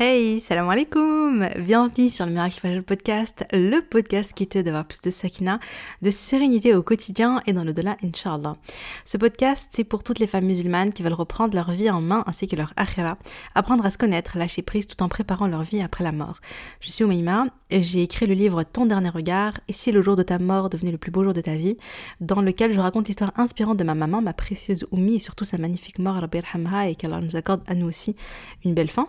Hey, salam alaikum Bienvenue sur le Miracle Podcast, le podcast qui t'aide d'avoir plus de sakina, de sérénité au quotidien et dans le delà, Inch'Allah. Ce podcast, c'est pour toutes les femmes musulmanes qui veulent reprendre leur vie en main ainsi que leur akhira, apprendre à se connaître, lâcher prise tout en préparant leur vie après la mort. Je suis Oumaima j'ai écrit le livre Ton dernier regard et si le jour de ta mort devenait le plus beau jour de ta vie, dans lequel je raconte l'histoire inspirante de ma maman, ma précieuse Oumi et surtout sa magnifique mort, Rabbi et qu'Allah nous accorde à nous aussi une belle fin.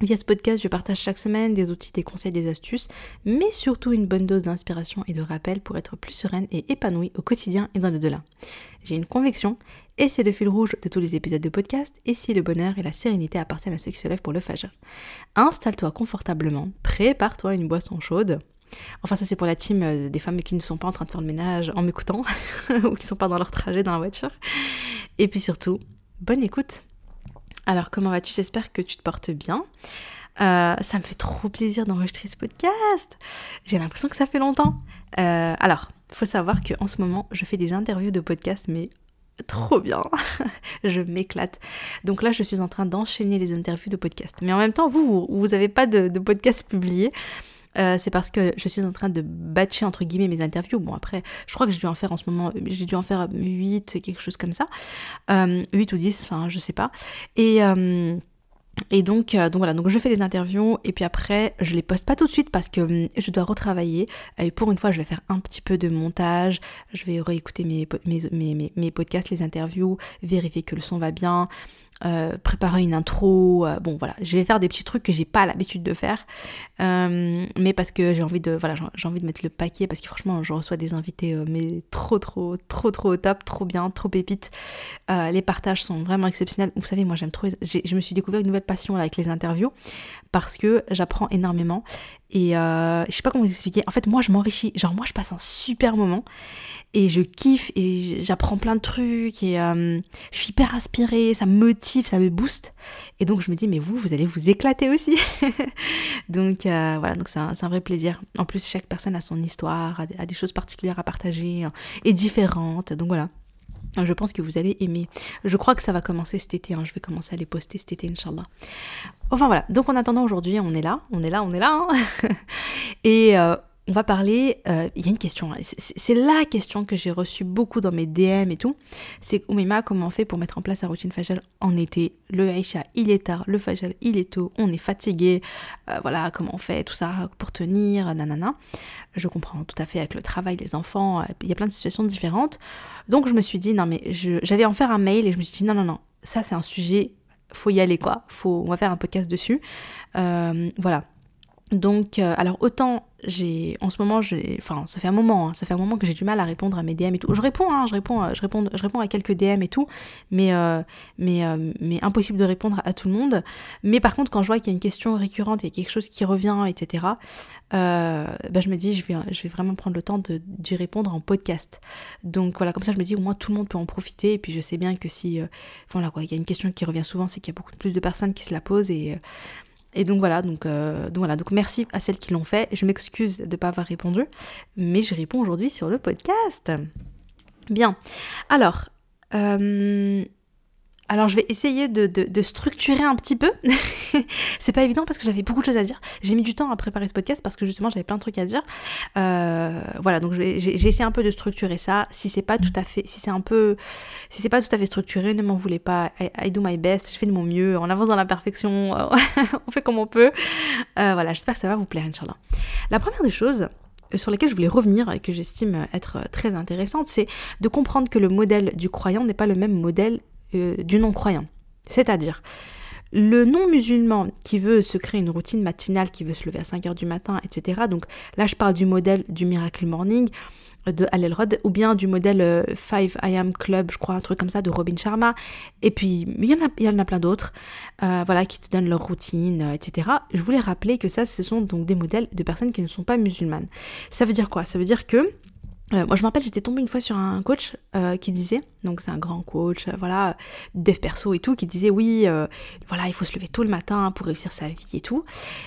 Via ce podcast, je partage chaque semaine des outils, des conseils, des astuces, mais surtout une bonne dose d'inspiration et de rappel pour être plus sereine et épanouie au quotidien et dans le delà. J'ai une conviction, et c'est le fil rouge de tous les épisodes de podcast, et si le bonheur et la sérénité appartiennent à ceux qui se lèvent pour le fajr. Installe-toi confortablement, prépare-toi une boisson chaude. Enfin, ça c'est pour la team euh, des femmes qui ne sont pas en train de faire le ménage en m'écoutant, ou qui ne sont pas dans leur trajet dans la voiture. Et puis surtout, bonne écoute alors comment vas-tu? J'espère que tu te portes bien. Euh, ça me fait trop plaisir d'enregistrer ce podcast. J'ai l'impression que ça fait longtemps. Euh, alors, faut savoir qu'en ce moment, je fais des interviews de podcast, mais trop bien. je m'éclate. Donc là, je suis en train d'enchaîner les interviews de podcast. Mais en même temps, vous, vous n'avez pas de, de podcast publié. Euh, c'est parce que je suis en train de batcher entre guillemets mes interviews. Bon après, je crois que j'ai dû en faire en ce moment, j'ai dû en faire 8, quelque chose comme ça. Euh, 8 ou 10, enfin je sais pas. Et... Euh, et donc, euh, donc voilà, donc je fais des interviews et puis après je les poste pas tout de suite parce que hum, je dois retravailler. Et pour une fois, je vais faire un petit peu de montage, je vais réécouter mes, mes, mes, mes podcasts, les interviews, vérifier que le son va bien, euh, préparer une intro. Euh, bon voilà, je vais faire des petits trucs que j'ai pas l'habitude de faire, euh, mais parce que j'ai envie de voilà j'ai envie de mettre le paquet parce que franchement je reçois des invités mais trop trop trop trop au top, trop bien, trop pépites. les partages sont vraiment exceptionnels. Vous savez moi j'aime trop. Je me suis découvert une nouvelle passion là, avec les interviews parce que j'apprends énormément et je sais pas comment vous expliquer. En fait moi je m'enrichis, genre moi je passe un super moment et je kiffe et j'apprends plein de trucs et euh, je suis hyper inspirée, ça me motive, ça me booste. Et donc je me dis mais vous, vous allez vous éclater aussi. donc euh, voilà, donc c'est un, un, vrai plaisir. En plus chaque personne a son histoire, a, des choses particulières à partager euh, et différentes. Donc voilà. Je pense que vous allez aimer. Je crois que ça va commencer cet été. Hein. Je vais commencer à les poster cet été, Inch'Allah. Enfin voilà. Donc en attendant aujourd'hui, on est là. On est là, on est là. Hein. et on va parler, euh, il y a une question, hein. c'est la question que j'ai reçue beaucoup dans mes DM et tout, c'est Oumima, comment on fait pour mettre en place la routine Fajal en été? Le Aïcha, il est tard, le Fajal, il est tôt, on est fatigué, euh, voilà, comment on fait, tout ça pour tenir, nanana. Je comprends tout à fait avec le travail, les enfants, euh, il y a plein de situations différentes. Donc je me suis dit, non mais j'allais en faire un mail et je me suis dit, non, non, non, ça c'est un sujet, faut y aller quoi, faut, on va faire un podcast dessus. voilà. Donc, alors autant en ce moment j'ai enfin ça fait un moment hein, ça fait un moment que j'ai du mal à répondre à mes DM et tout. Je réponds hein, je réponds je réponds je réponds à quelques DM et tout mais euh, euh, mais impossible de répondre à tout le monde. Mais par contre quand je vois qu'il y a une question récurrente il y a quelque chose qui revient etc euh, bah, je me dis je vais je vais vraiment prendre le temps de d'y répondre en podcast. Donc voilà comme ça je me dis au moins tout le monde peut en profiter et puis je sais bien que si voilà quoi il y a une question qui revient souvent c'est qu'il y a beaucoup plus de personnes qui se la posent et et donc voilà, donc, euh, donc voilà, donc merci à celles qui l'ont fait. Je m'excuse de ne pas avoir répondu, mais je réponds aujourd'hui sur le podcast. Bien. Alors, euh, alors je vais essayer de, structurer un petit peu. c'est pas évident parce que j'avais beaucoup de choses à dire. J'ai mis du temps à préparer ce podcast parce que justement j'avais plein de trucs à dire. Euh, voilà, donc j'ai essayé un peu de structurer ça. Si c'est pas tout à fait, si c'est un peu, si c'est pas tout à fait structuré, ne m'en voulez pas. I, do my best, je fais de mon mieux. On avance dans la perfection, on fait comme on peut. Euh, voilà, j'espère que ça va vous plaire, Inch'Allah. La première des choses, sur lesquelles je voulais revenir et que j'estime être très intéressante, c'est de comprendre que le modèle du croyant n'est pas le même modèle euh, du non-croyant. C'est-à-dire, le non-musulman qui veut se créer une routine matinale, qui veut se lever à 5h du matin, etc. Donc là, je parle du modèle du Miracle Morning de Al Rod ou bien du modèle 5 euh, I Am Club, je crois, un truc comme ça, de Robin Sharma. Et puis, il y en a, plein d'autres, euh, voilà, qui te donnent leur routine, etc. Je voulais rappeler que ça, ce sont donc des modèles de personnes qui ne sont pas musulmanes. Ça veut dire quoi? Ça veut dire que euh, moi, je me rappelle, j'étais tombée une fois sur un coach euh, qui disait, donc c'est un grand coach, euh, voilà, dev perso et tout, qui disait oui, voilà, il faut se lever tôt le matin pour réussir sa vie et tout.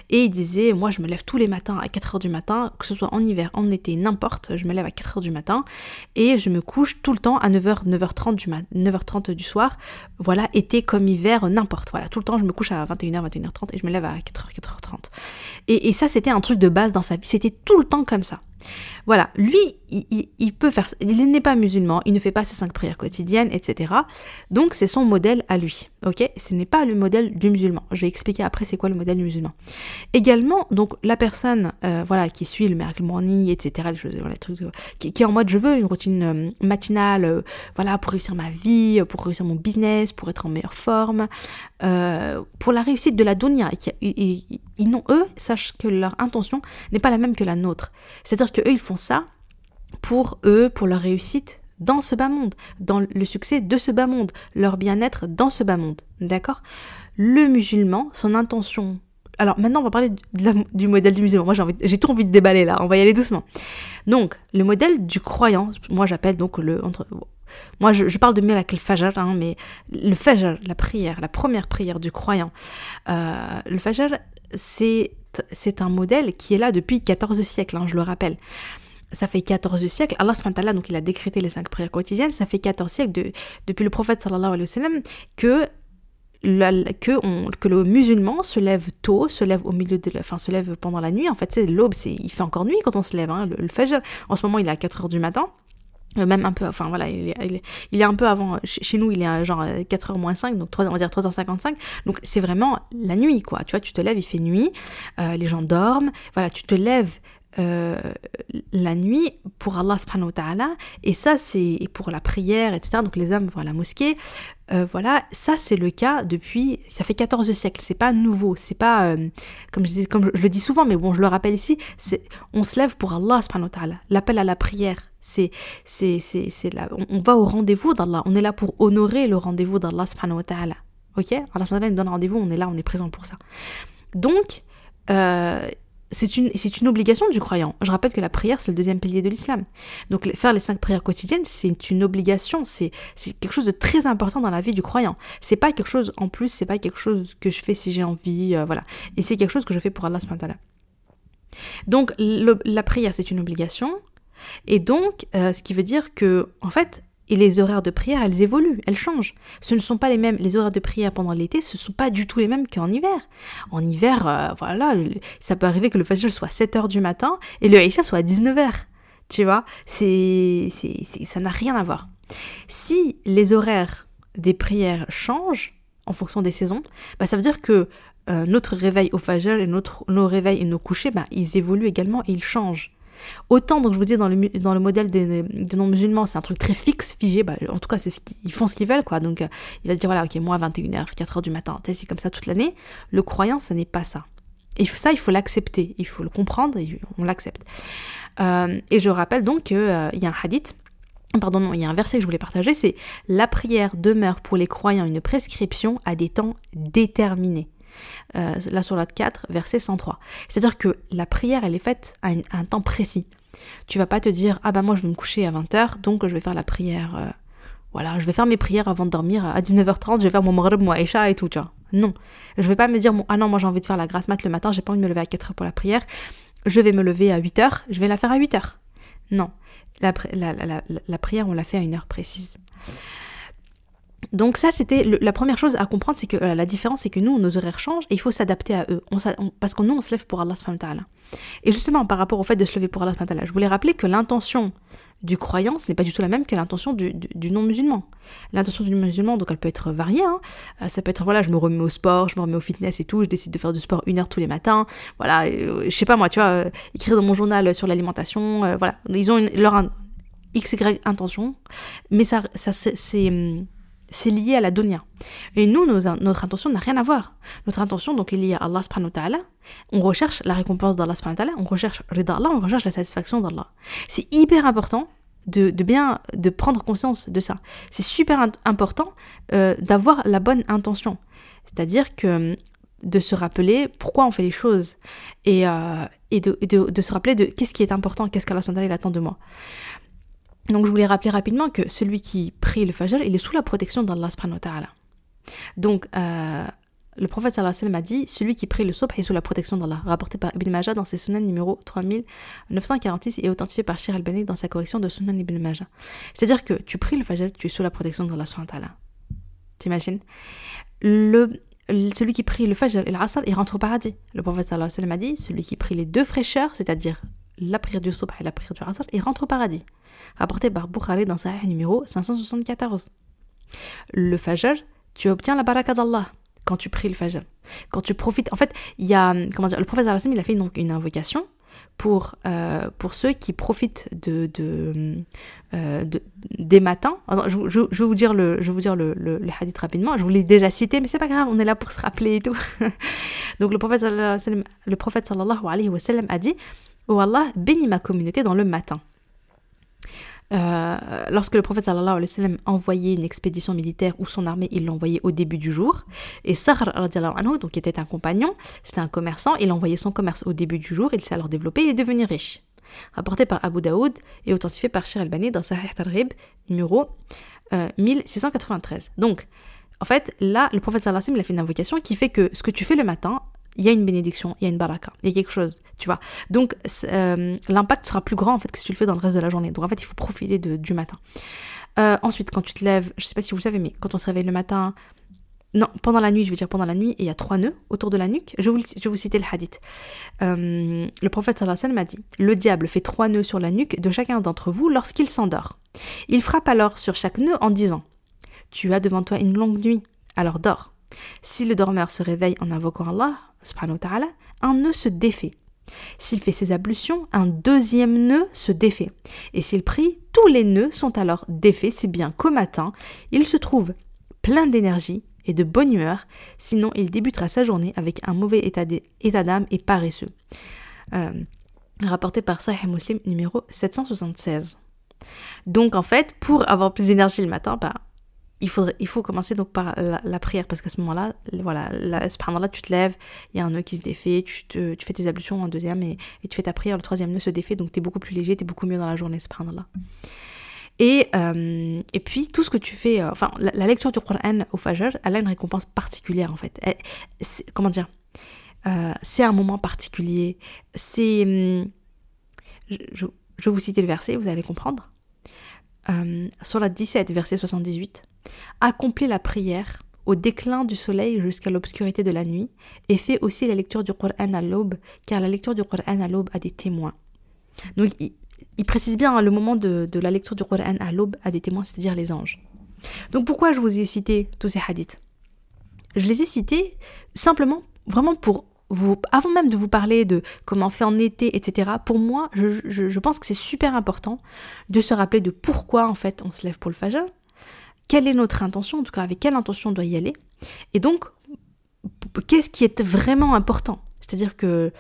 Et il disait, moi, je me lève tous les matins à 4h du matin, que ce soit en hiver, en été, n'importe, je me lève à 4h du matin et je me couche tout le temps à 9h, 9h30 du, 9h30 du soir. Voilà, été comme hiver, n'importe. Voilà, tout le temps, je me couche à 21h, 21h30 et je me lève à 4h, 4h30. Et, et ça, c'était un truc de base dans sa vie, c'était tout le temps comme ça. Voilà, lui, il, peut faire, il n'est pas musulman, il ne fait pas ses cinq prières quotidiennes, etc. Donc c'est son modèle à lui, ok? Ce n'est pas le modèle du musulman. Je vais expliquer après c'est quoi le modèle musulman. Également, donc la personne, euh, voilà, qui suit le miracle morning, etc. Les trucs, qui, est en mode je veux une routine euh, matinale, euh, voilà, pour réussir ma vie, pour réussir mon business, pour être en meilleure forme, pour la réussite de la dunya. Ils, n'ont eux, sachent que leur intention n'est pas la même que la nôtre. C'est-à-dire que eux ils font ça pour eux, pour leur réussite dans ce bas monde, dans le succès de ce bas monde, leur bien-être dans ce bas monde. D'accord? Le musulman, son intention. Alors maintenant, on va parler du modèle du musulman. Moi, j'ai, tout envie de déballer là. On va y aller doucement. Donc, le modèle du croyant, moi j'appelle donc le. Moi, je, parle de Milak al-Fajr, hein, mais le Fajr, la prière, la première prière du croyant. Euh, le Fajr, c'est, c'est un modèle qui est là depuis 14 siècles, hein, je le rappelle ça fait 14 siècles, Allah donc il a décrété les cinq prières quotidiennes, ça fait 14 siècles de, depuis le prophète sallallahu alayhi wa sallam que, que, le musulman se lève tôt, se lève au milieu de enfin se lève pendant la nuit, en fait c'est l'aube, il fait encore nuit quand on se lève, hein, le, fajr, en ce moment il est à 4 heures du matin, euh, même un peu, enfin voilà, il est, un peu avant, chez nous il est genre 4h moins 5, donc 3, on va dire 3h55, donc c'est vraiment la nuit quoi, tu vois, tu te lèves, il fait nuit, euh, les gens dorment, voilà, tu te lèves euh, la nuit pour Allah subhanahu ta'ala. Et ça c'est pour la prière etc donc les hommes vont à la mosquée. Euh, voilà. Ça c'est le cas depuis ça fait 14 siècles. C'est pas nouveau. C'est pas euh, comme je comme je, le dis souvent mais bon je le rappelle ici on se lève pour Allah subhanahu ta'ala. L'appel à la prière c'est c'est c'est là. On, va au rendez-vous d'Allah. On est là pour honorer le rendez-vous d'Allah subhanahu ta'ala. Ok? Allah subhanahu nous donne rendez-vous. On est là on est présent pour ça. Donc c'est une, c'est une obligation du croyant. Je rappelle que la prière, c'est le deuxième pilier de l'islam. Donc faire les cinq prières quotidiennes, c'est une obligation, c'est, c'est quelque chose de très important dans la vie du croyant. C'est pas quelque chose en plus, c'est pas quelque chose que je fais si j'ai envie, euh, voilà. Et c'est quelque chose que je fais pour Allah subhanahu Donc la prière, c'est une obligation. Et donc, euh, ce qui veut dire que, en fait, et les horaires de prière, elles évoluent, elles changent. Ce ne sont pas les mêmes, les horaires de prière pendant l'été, ce ne sont pas du tout les mêmes qu'en hiver. En hiver, euh, voilà, ça peut arriver que le Fajr soit à 7h du matin et le Aïcha soit à 19h. Tu vois, c'est, c'est, ça n'a rien à voir. Si les horaires des prières changent en fonction des saisons, bah ça veut dire que euh, notre réveil au Fajr et notre, nos réveils et nos couchers, bah, ils évoluent également et ils changent. Autant, donc je vous dis, dans le, dans le modèle des, non-musulmans, c'est un truc très fixe, figé, bah, en tout cas, c'est ce qu'ils font ce qu'ils veulent, quoi. Donc, euh, il va dire, voilà, ok, moi, 21h, 4h du matin, c'est comme ça toute l'année. Le croyant, ça n'est pas ça. Et ça, il faut l'accepter, il faut le comprendre, et on l'accepte. Euh, et je rappelle donc qu'il euh, y a un hadith Pardon, non, il y a un verset que je voulais partager, c'est La prière demeure pour les croyants une prescription à des temps déterminés euh, la sourate 4, verset 103. C'est-à-dire que la prière, elle est faite à, un temps précis. Tu vas pas te dire, ah bah moi je vais me coucher à 20h, donc je vais faire la prière. Euh, voilà, je vais faire mes prières avant de dormir à 19h30, je vais faire mon maghrib, mon aisha et tout, tu vois. Non. Je vais pas me dire, ah non, moi j'ai envie de faire la grasse mat le matin, j'ai pas envie de me lever à 4h pour la prière. Je vais me lever à 8h, je vais la faire à 8h. Non. La, la, la prière, on la fait à une heure précise. Donc ça, c'était la première chose à comprendre, c'est que euh, la différence, c'est que nous, nos horaires changent et il faut s'adapter à eux. parce que nous, on se lève pour Allah subhanahu Et justement, par rapport au fait de se lever pour Allah subhanahu je voulais rappeler que l'intention du croyant, ce n'est pas du tout la même que l'intention du, non-musulman. L'intention du musulman, donc elle peut être variée. Hein. Euh, ça peut être, voilà, je me remets au sport, je me remets au fitness et tout, je décide de faire du sport une heure tous les matins. Voilà, euh, je sais pas moi, tu vois, écrire dans mon journal sur l'alimentation, voilà. Ils ont leur x, y intention, mais ça, ça c'est hum, c'est lié à la dunya. Et nous, notre intention n'a rien à voir. Notre intention, donc, est liée à Allah subhanahu wa. On recherche la récompense d'Allah subhanahu wa ta'ala, on recherche rida on recherche la satisfaction d'Allah. C'est hyper important de, bien, de prendre conscience de ça. C'est super important euh, d'avoir la bonne intention. C'est-à-dire que de se rappeler pourquoi on fait les choses et, euh, de, se rappeler de qu'est-ce qui est important, qu'est-ce qu'Allah subhanahu wa ta'ala attend de moi. Donc je voulais rappeler rapidement que celui qui prie le Fajr, il est sous la protection d'Allah subhanahu ta'ala. Donc euh, le prophète sallallahu alayhi wa a dit celui qui prie le Subh est sous la protection d'Allah, rapporté par Ibn Majah dans ses Sunan numéro 3946 et authentifié par Shir al-Bani dans sa correction de Sunan Ibn Majah. C'est-à-dire que tu pries le Fajr, tu es sous la protection d'Allah subhanahu ta'ala. T'imagines? Le, celui qui prie le Fajr et l'Asr, il rentre au paradis. Le prophète sallallahu alayhi wa a dit celui qui prie les deux fraîcheurs, c'est-à-dire la prière du Subh et la prière du Asr, il rentre au paradis rapporté par Bukhari dans sa numéro 574. Le Fajr, tu obtiens la baraka d'Allah quand tu pries le Fajr. Quand tu profites, en fait, il y a, comment dire, le prophète il a fait donc une invocation pour, euh, pour ceux qui profitent de, de, euh, des matins. je, je, vais vous dire, le, je vais vous dire le, le, hadith rapidement. Je vous l'ai déjà cité, mais c'est pas grave, on est là pour se rappeler et tout. donc le prophète, le prophète sallallahu alayhi wa sallam a dit Oh Allah, bénis ma communauté dans le matin. Euh, lorsque le prophète sallallahu alayhi wa sallam envoyait une expédition militaire ou son armée, il l'envoyait au début du jour. Et Sahr anhu, donc qui était un compagnon, c'était un commerçant, il envoyait son commerce au début du jour, il s'est alors développé, il est devenu riche. Rapporté par Abu Daoud et authentifié par Shir al-Bani dans Sahih Targhib numéro 1693. Euh, donc, en fait, là, le prophète sallallahu alayhi a fait une invocation qui fait que ce que tu fais le matin, il y a une bénédiction, il y a une baraka, il y a quelque chose, tu vois. Donc euh, l'impact sera plus grand en fait que si tu le fais dans le reste de la journée. Donc en fait, il faut profiter de, du matin. Euh, ensuite, quand tu te lèves, je sais pas si vous le savez, mais quand on se réveille le matin, non, pendant la nuit, je veux dire pendant la nuit, il y a trois nœuds autour de la nuque. Je vais vous, je vous citer le hadith. Euh, le prophète sallallahu alayhi m'a dit Le diable fait trois nœuds sur la nuque de chacun d'entre vous lorsqu'il s'endort. Il frappe alors sur chaque nœud en disant Tu as devant toi une longue nuit, alors dors. Si le dormeur se réveille en invoquant Allah, un nœud se défait. S'il fait ses ablutions, un deuxième nœud se défait. Et s'il prie, tous les nœuds sont alors défaits, si bien qu'au matin, il se trouve plein d'énergie et de bonne humeur, sinon il débutera sa journée avec un mauvais état d'âme et paresseux. Euh, rapporté par Sahih Muslim numéro 776. Donc en fait, pour avoir plus d'énergie le matin, bah, il, faut commencer donc par la, prière parce qu'à ce moment-là, voilà, là, tu te lèves, il y a un nœud qui se défait, tu, fais tes ablutions en deuxième et, tu fais ta prière, le troisième nœud se défait, donc tu es beaucoup plus léger, tu es beaucoup mieux dans la journée, subhanallah. Et, euh, et puis tout ce que tu fais, euh, enfin la, lecture du Qur'an au Fajr, elle a une récompense particulière en fait. comment dire euh, C'est un moment particulier. C'est. Hum, je, je, vais vous citer le verset, vous allez comprendre. Sur la 17, verset 78. Accomplis la prière au déclin du soleil jusqu'à l'obscurité de la nuit et fais aussi la lecture du Coran à l'aube, car la lecture du Coran à l'aube a des témoins. Donc il, précise bien hein, le moment de, la lecture du Coran à l'aube a des témoins, c'est-à-dire les anges. Donc pourquoi je vous ai cité tous ces hadiths? Je les ai cités simplement vraiment pour avant même de vous parler de comment faire en été, etc., pour moi, je, je pense que c'est super important de se rappeler de pourquoi en fait on se lève pour le Fajr, quelle est notre intention, en tout cas avec quelle intention on doit y aller, et donc qu'est-ce qui est vraiment important? C'est-à-dire que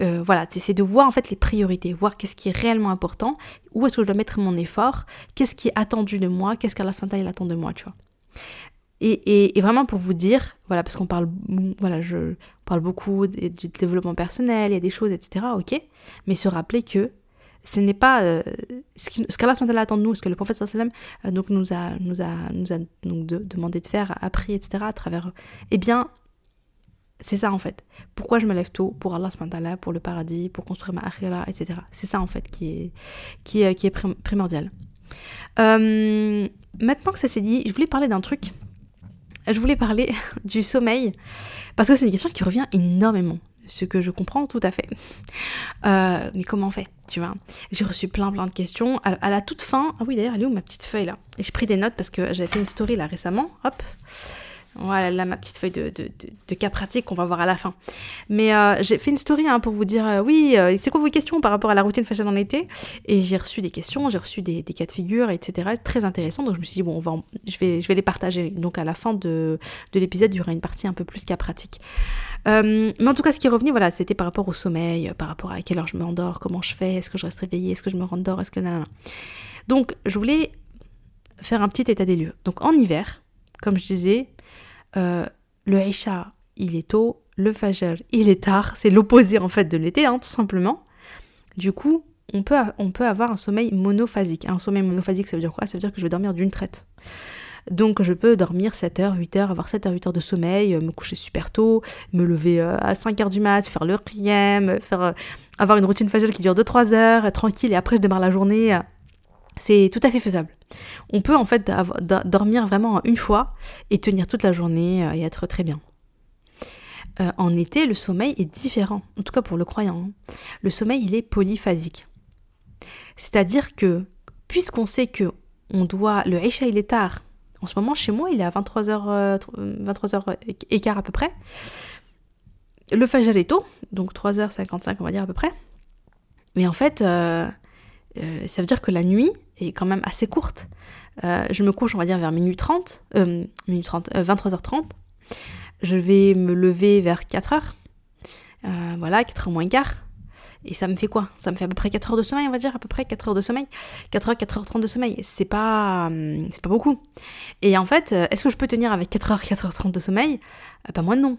euh, voilà, c'est de voir en fait les priorités, voir qu'est-ce qui est réellement important, où est-ce que je dois mettre mon effort, qu'est-ce qui est attendu de moi, qu'est-ce qu'Allah il attend de moi, tu vois. Et, vraiment pour vous dire, voilà, parce qu'on parle, voilà, je parle beaucoup du développement personnel, il y a des choses, etc. Ok, mais se rappeler que ce n'est pas euh, ce qu'Allah ce attend de nous, ce que le prophète sallam euh, donc nous a, nous a, nous a donc demandé de faire, appris, etc. à travers. Eh bien, c'est ça en fait. Pourquoi je me lève tôt Pour Allah pour le paradis, pour construire ma akhira, etc. C'est ça en fait qui est, qui est, qui est primordial. Euh, maintenant que ça s'est dit, je voulais parler d'un truc. Je voulais parler du sommeil, parce que c'est une question qui revient énormément ce que je comprends tout à fait. Euh, mais comment on fait, tu vois? J'ai reçu plein plein de questions. À, la toute fin, ah oui d'ailleurs, elle est où ma petite feuille là? J'ai pris des notes parce que j'avais fait une story là récemment. Hop. Voilà, là, ma petite feuille de, de, cas pratiques qu'on va voir à la fin. Mais euh, j'ai fait une story hein, pour vous dire, euh, oui, c'est quoi vos questions par rapport à la routine fashion en été? Et j'ai reçu des questions, j'ai reçu des, des, cas de figure, etc. Très intéressant. Donc je me suis dit, bon, on va je, vais, je vais les partager. Donc à la fin de, de l'épisode, il y aura une partie un peu plus cas pratique. Euh, mais en tout cas, ce qui revenu, voilà, c'était par rapport au sommeil, par rapport à quelle heure je me endors, comment je fais, est-ce que je reste réveillée, est-ce que je me rendors, est-ce que nanana. Donc, je voulais faire un petit état des lieux. Donc, en hiver, comme je disais, euh, le Isha, il est tôt, le Fajr, il est tard, c'est l'opposé en fait de l'été, hein, tout simplement. Du coup, on peut, on peut avoir un sommeil monophasique. Un sommeil monophasique, ça veut dire quoi? Ça veut dire que je vais dormir d'une traite. Donc je peux dormir 7 heures, 8 heures, avoir 7 heures, 8 heures de sommeil, me coucher super tôt, me lever à 5 heures du mat, faire le riem, faire, avoir une routine faciale qui dure 2-3 heures, tranquille, et après je démarre la journée. C'est tout à fait faisable. On peut en fait dormir vraiment une fois et tenir toute la journée et être très bien. Euh, en été, le sommeil est différent, en tout cas pour le croyant. Hein. Le sommeil, il est polyphasique. C'est-à-dire que, puisqu'on sait que on doit, le Aisha, il est tard. En ce moment, chez moi, il est à 23h, 23h écart à peu près. Le Fajr est tôt, donc 3h55, on va dire à peu près. Mais en fait, euh, euh, ça veut dire que la nuit est quand même assez courte. je me couche, on va dire, vers minuit 30, minuit 30 23h30 je vais me lever vers 4 heures. Euh, voilà, 4 heures moins quart. Et ça me fait quoi? Ça me fait à peu près 4 heures de sommeil, on va dire, à peu près 4 heures de sommeil. 4 heures, 4 heures 30 de sommeil. C'est pas, hum, pas beaucoup. Et en fait, euh, est-ce que je peux tenir avec 4 heures, 4 heures 30 de sommeil? Euh, Pas moi, non.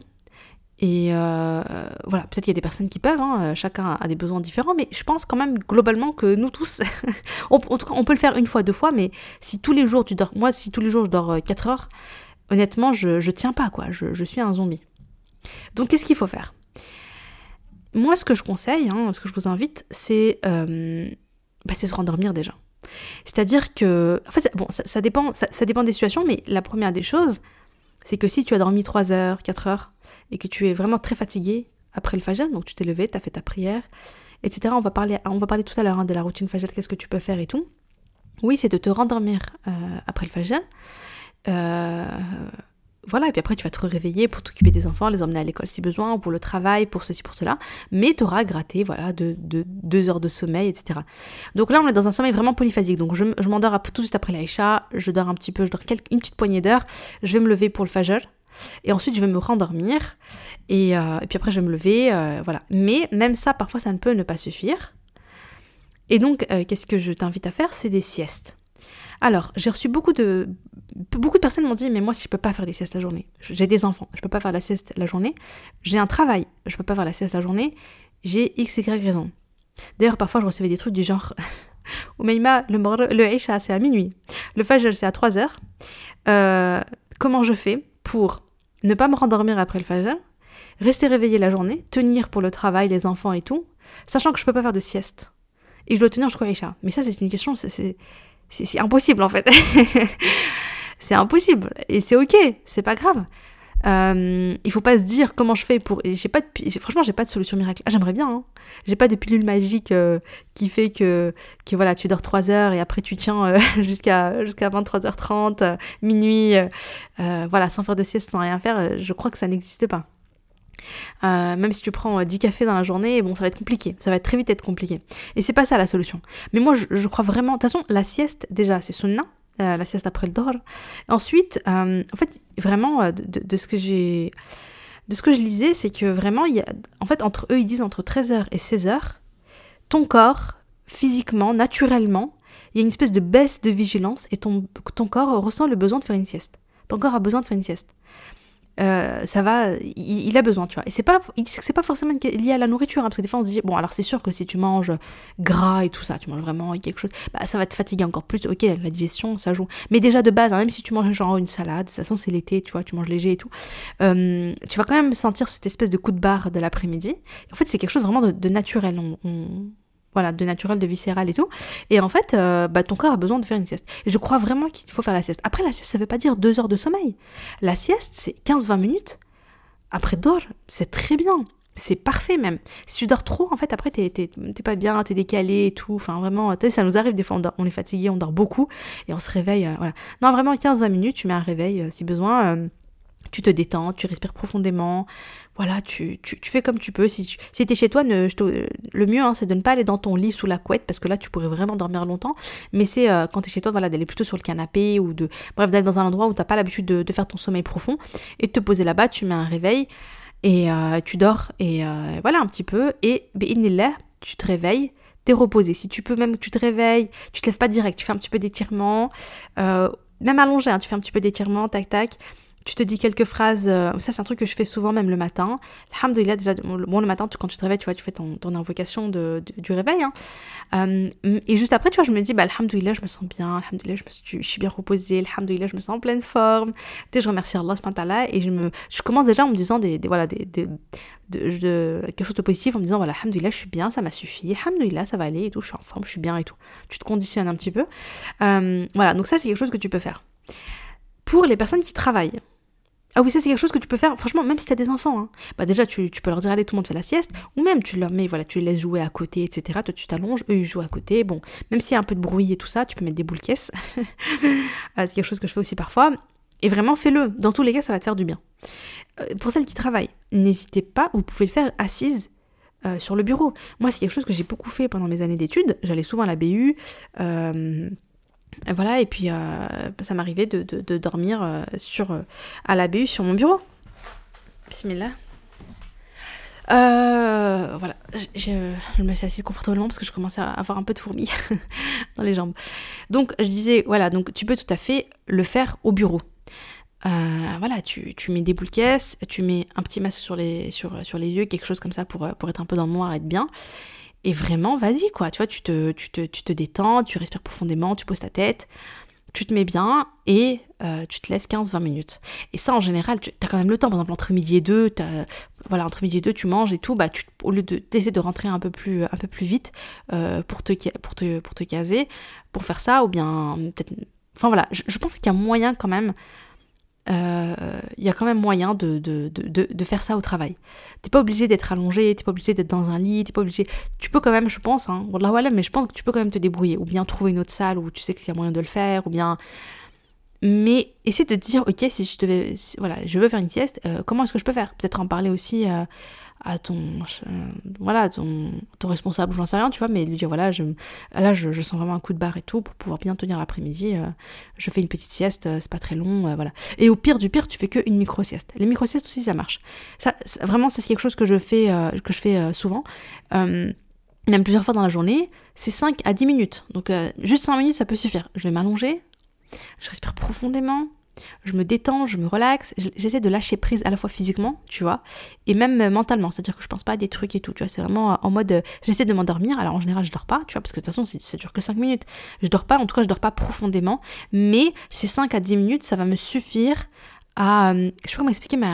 Et voilà, peut-être qu'il y a des personnes qui peuvent, hein, chacun a des besoins différents, mais je pense quand même globalement que nous tous, on, en tout cas, on peut le faire une fois, deux fois, mais si tous les jours tu dors, moi, si tous les jours je dors 4 heures, honnêtement, je, je tiens pas, quoi. Je, suis un zombie. Donc, qu'est-ce qu'il faut faire? Moi, ce que je conseille, hein, ce que je vous invite, c'est euh, bah, se rendormir déjà. C'est-à-dire que, en fait, bon, ça, dépend, ça, dépend des situations, mais la première des choses, c'est que si tu as dormi 3 heures, 4 heures, et que tu es vraiment très fatigué après le fajr, donc tu t'es levé, tu as fait ta prière, etc. On va parler, on va parler tout à l'heure hein, de la routine fajr, qu'est-ce que tu peux faire et tout. Oui, c'est de te rendormir euh, après le fajr. Euh, voilà, et puis après tu vas te réveiller pour t'occuper des enfants, les emmener à l'école si besoin, ou pour le travail, pour ceci, pour cela, mais tu auras gratté, voilà, de, deux heures de sommeil, etc. Donc là, on est dans un sommeil vraiment polyphasique, donc je, m'endors tout de suite après l'Aïcha, je dors un petit peu, je dors une petite poignée d'heures, je vais me lever pour le Fajr, et ensuite je vais me rendormir, et, euh, puis après je vais me lever, euh, voilà. Mais même ça, parfois ça ne peut ne pas suffire. Et donc, qu'est-ce que je t'invite à faire? C'est des siestes. Alors, j'ai reçu beaucoup de... Beaucoup de personnes m'ont dit, mais moi, si je peux pas faire des siestes la journée, j'ai des enfants, je peux pas faire la sieste la journée, j'ai un travail, je peux pas faire la sieste la journée, j'ai x, y raison. D'ailleurs, parfois, je recevais des trucs du genre, Oumaima, le, le Isha, c'est à minuit, le Fajr, c'est à 3 heures. Euh, comment je fais pour ne pas me rendormir après le Fajr, rester réveillé la journée, tenir pour le travail, les enfants et tout, sachant que je peux pas faire de sieste. Et je dois tenir jusqu'au Isha. Mais ça, c'est une question, c'est c'est impossible en fait. c'est impossible. Et c'est ok, c'est pas grave. Euh, il faut pas se dire comment je fais pour. J'ai pas de... Franchement, j'ai pas de solution miracle. Ah, j'aimerais bien. Hein. J'ai pas de pilule magique euh, qui fait que, que voilà, tu dors 3 heures et après tu tiens euh, jusqu'à jusqu'à 23h30, minuit, voilà, sans faire de sieste, sans rien faire. je crois que ça n'existe pas. Euh, même si tu prends 10 euh, cafés dans la journée, bon, ça va être compliqué. Ça va très vite être compliqué. Et c'est pas ça la solution. Mais moi, je, crois vraiment. De toute façon, la sieste, déjà, c'est sunnah. Euh, la sieste après le dor. Ensuite, en fait, vraiment, de, ce que j'ai. De ce que je lisais, c'est que vraiment, il y a, en fait, entre eux, ils disent entre 13h et 16h, ton corps, physiquement, naturellement, il y a une espèce de baisse de vigilance et ton, ton corps ressent le besoin de faire une sieste. Ton corps a besoin de faire une sieste. Euh, ça va, il, a besoin, tu vois. Et c'est pas, c'est pas forcément lié à la nourriture, hein, parce que des fois on se dit, bon, alors c'est sûr que si tu manges gras et tout ça, tu manges vraiment quelque chose, bah ça va te fatiguer encore plus. Ok, la digestion, ça joue. Mais déjà de base, hein, même si tu manges genre une salade, de toute façon c'est l'été, tu vois, tu manges léger et tout, euh, tu vas quand même sentir cette espèce de coup de barre de l'après-midi. En fait, c'est quelque chose vraiment de, naturel. on, de naturel, de viscéral et tout. Et en fait, euh, bah, ton corps a besoin de faire une sieste. Et je crois vraiment qu'il faut faire la sieste. Après, la sieste, ça veut pas dire deux heures de sommeil. La sieste, c'est 15-20 minutes. Après, dors, c'est très bien. C'est parfait même. Si tu dors trop, en fait, après, t'es, t'es, pas bien, t'es décalé et tout. Enfin, vraiment, ça nous arrive des fois, on, est fatigué, on dort beaucoup et on se réveille. Euh, voilà. Non, vraiment, 15-20 minutes, tu mets un réveil euh, si besoin tu te détends, tu respires profondément, voilà, tu, tu, fais comme tu peux. Si tu si es chez toi, ne, le mieux, hein, c'est de ne pas aller dans ton lit sous la couette, parce que là, tu pourrais vraiment dormir longtemps. Mais c'est euh, quand tu es chez toi, voilà, d'aller plutôt sur le canapé, ou de, bref, d'aller dans un endroit où tu n'as pas l'habitude de, faire ton sommeil profond, et de te poser là-bas, tu mets un réveil, et euh, tu dors, et euh, voilà, un petit peu, et là, tu te réveilles, t'es reposé. Si tu peux même, tu te réveilles, tu te lèves pas direct, tu fais un petit peu d'étirement, même allongé, hein, tu fais un petit peu d'étirement, tac tac, tu te dis quelques phrases. Euh, ça, c'est un truc que je fais souvent, même le matin. Alhamdoulilah, déjà, bon, le matin, quand tu te réveilles, tu vois, tu fais ton, invocation de, du réveil. Hein. Euh, et juste après, tu vois, je me dis, bah, Alhamdoulilah, je me sens bien. Alhamdoulilah, je, suis, je suis bien reposée. Alhamdoulilah, je me sens en pleine forme. Tu sais, je remercie Allah, là et je, me, je commence déjà en me disant des, voilà, quelque chose de positif en me disant voilà alhamdoulilah je suis bien ça m'a suffi alhamdoulilah ça va aller et tout je suis en forme je suis bien et tout tu te conditionnes un petit peu euh, voilà donc ça c'est quelque chose que tu peux faire pour les personnes qui travaillent ah oui, ça c'est quelque chose que tu peux faire, franchement, même si tu as des enfants. Hein. Bah déjà, tu, peux leur dire, allez, tout le monde fait la sieste, ou même tu leur mets, voilà, tu les laisses jouer à côté, etc. Toi, tu t'allonges, eux, ils jouent à côté. Bon, même s'il y a un peu de bruit et tout ça, tu peux mettre des boules caisses. Ah, c'est quelque chose que je fais aussi parfois. Et vraiment, fais-le. Dans tous les cas, ça va te faire du bien. Euh, pour celles qui travaillent, n'hésitez pas, vous pouvez le faire assise euh, sur le bureau. Moi, c'est quelque chose que j'ai beaucoup fait pendant mes années d'études. J'allais souvent à la BU. Euh, voilà, et puis euh, ça m'arrivait de, de, dormir euh, sur, euh, à la sur mon bureau. Bismillah. voilà, je, je, me suis assise confortablement parce que je commençais à avoir un peu de fourmis dans les jambes. Donc je disais, voilà, donc tu peux tout à fait le faire au bureau. voilà, tu, tu, mets des boules caisses, tu mets un petit masque sur les, sur, sur les yeux, quelque chose comme ça pour, pour être un peu dans le noir et être bien. Et vraiment, vas-y, quoi. Tu vois, tu te, tu, te, détends, tu respires profondément, tu poses ta tête, tu te mets bien et euh, tu te laisses 15-20 minutes. Et ça, en général, tu as quand même le temps. Par exemple, entre midi et deux, voilà, entre midi et deux, tu manges et tout. Bah, tu, au lieu d'essayer de, rentrer un peu plus, vite euh, pour, te, pour, pour caser, pour faire ça, ou bien. Enfin voilà, je, je pense qu'il y a moyen quand même il euh, y a quand même moyen de, de, de, de faire ça au travail. T'es pas obligé d'être allongé, t'es pas obligé d'être dans un lit, t'es pas obligé. Tu peux quand même, je pense, hein, mais je pense que tu peux quand même te débrouiller, ou bien trouver une autre salle où tu sais qu'il y a moyen de le faire, ou bien. Mais essaie de te dire, ok, si je devais, voilà, je veux faire une sieste, euh, comment est-ce que je peux faire? Peut-être en parler aussi euh, à ton euh, voilà ton, ton responsable j'en sais rien tu vois mais lui dire voilà je, là je, sens vraiment un coup de barre et tout pour pouvoir bien tenir l'après-midi je fais une petite sieste c'est pas très long voilà. Et au pire du pire tu fais que une micro sieste les micro siestes aussi ça marche. Ça, vraiment c'est quelque chose que je fais que je fais souvent. Même plusieurs fois dans la journée c'est 5 à 10 minutes. Donc juste 5 minutes ça peut suffire. Je vais m'allonger je respire profondément je me détends, je me relaxe, j'essaie de lâcher prise à la fois physiquement, tu vois, et même euh, mentalement, c'est-à-dire que je pense pas à des trucs et tout, tu vois, c'est vraiment euh, en mode, euh, j'essaie de m'endormir, alors en général je dors pas, tu vois, parce que de toute façon ça dure que 5 minutes, je dors pas, en tout cas je dors pas profondément, mais ces 5 à 10 minutes, ça va me suffire à, je sais pas comment expliquer, mais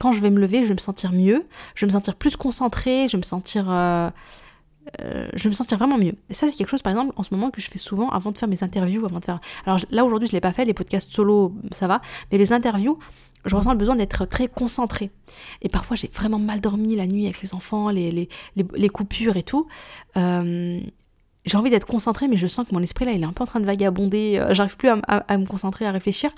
quand je vais me lever, je vais me sentir mieux, je vais me sentir plus concentrée, je vais me sentir... je vais me sentir vraiment mieux. Ça, c'est quelque chose, par exemple, en ce moment que je fais souvent avant de faire mes interviews, avant de faire. Alors là, aujourd'hui, je l'ai pas fait, les podcasts solo, ça va, mais les interviews, je ressens le besoin d'être très concentrée. Et parfois, j'ai vraiment mal dormi la nuit avec les enfants, les, les, les, coupures et tout. Euh, j'ai envie d'être concentrée, mais je sens que mon esprit là, il est un peu en train de vagabonder. Euh, j'arrive plus à, me concentrer, à réfléchir.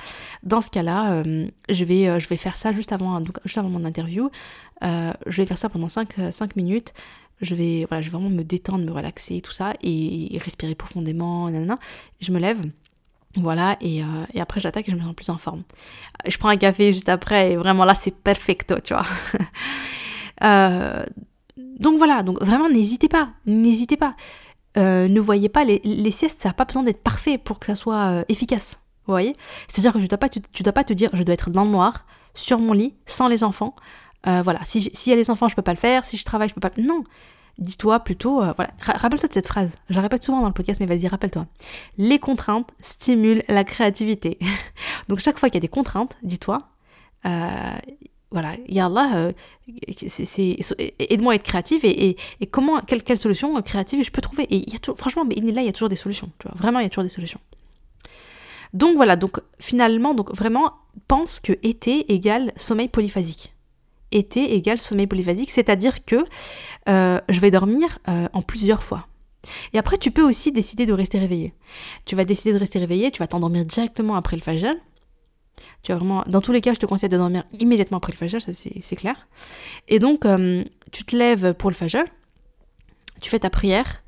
Dans ce cas-là, je, vais, je vais faire ça juste avant, juste avant mon interview. je vais faire ça pendant 5, 5 minutes je vais, voilà, je vraiment me détendre, me relaxer, tout ça, et, respirer profondément, nanana. Je me lève, voilà, et, euh, et après j'attaque et je me sens plus en forme. Je prends un café juste après, et vraiment là c'est perfecto, tu vois. Euh, donc voilà, donc vraiment n'hésitez pas, n'hésitez pas. Euh, ne voyez pas, les, les siestes, ça n'a pas besoin d'être parfait pour que ça soit efficace. Vous voyez? C'est-à-dire que je dois pas, tu, tu dois pas te dire, je dois être dans le noir, sur mon lit, sans les enfants. Voilà, s'il si y a les enfants, je peux pas le faire. Si je travaille, je peux pas. Non, dis-toi plutôt, euh, voilà, rappelle-toi de cette phrase. Je la répète souvent dans le podcast, mais vas-y, rappelle-toi. Les contraintes stimulent la créativité. Donc chaque fois qu'il y a des contraintes, dis-toi, euh, voilà, Yallah, euh, aide-moi à être créative et, comment, quelle, quelle, solution créative je peux trouver? Et il y a toujours, franchement, mais là, il y a toujours des solutions, tu vois, vraiment, il y a toujours des solutions. Donc voilà, donc finalement, donc vraiment, pense que été égale sommeil polyphasique été égale sommeil polyphasique, c'est-à-dire que euh, je vais dormir euh, en plusieurs fois. Et après, tu peux aussi décider de rester réveillé. Tu vas décider de rester réveillé, tu vas t'endormir directement après le fajr. Tu vas vraiment, dans tous les cas, je te conseille de dormir immédiatement après le fajr, ça c'est clair. Et donc, euh, tu te lèves pour le fajr, tu fais ta prière,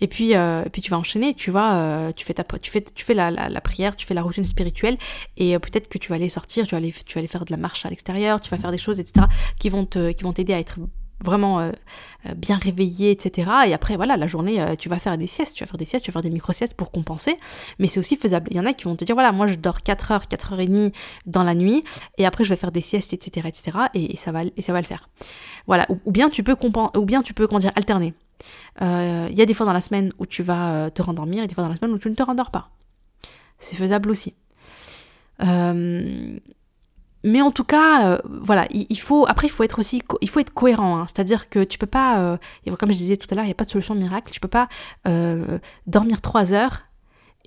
et puis, euh, puis tu vas enchaîner, tu vois, euh, tu fais, ta, tu fais, tu fais la, la, prière, tu fais la routine spirituelle, et euh, peut-être que tu vas aller sortir, tu vas aller, tu vas aller faire de la marche à l'extérieur, tu vas faire des choses, etc., qui vont te, qui vont t'aider à être vraiment euh, euh, bien réveillé, etc. Et après, voilà, la journée, euh, tu vas faire des siestes, tu vas faire des siestes, tu vas faire des micro-siestes pour compenser. Mais c'est aussi faisable. Il y en a qui vont te dire, voilà, moi je dors 4 heures, 4 heures et demie dans la nuit, et après je vais faire des siestes, etc. etc. Et, ça, va, et ça va le faire. Voilà. Ou, bien tu peux, ou bien tu peux comment alterner. Il y a des fois dans la semaine où tu vas te rendormir, et des fois dans la semaine où tu ne te rendors pas. C'est faisable aussi. Euh, mais en tout cas, euh, voilà, il, faut. Après, il faut être aussi, il faut être cohérent. Hein. C'est-à-dire que tu peux pas, euh, comme je disais tout à l'heure, il n'y a pas de solution miracle. Tu peux pas euh, dormir trois heures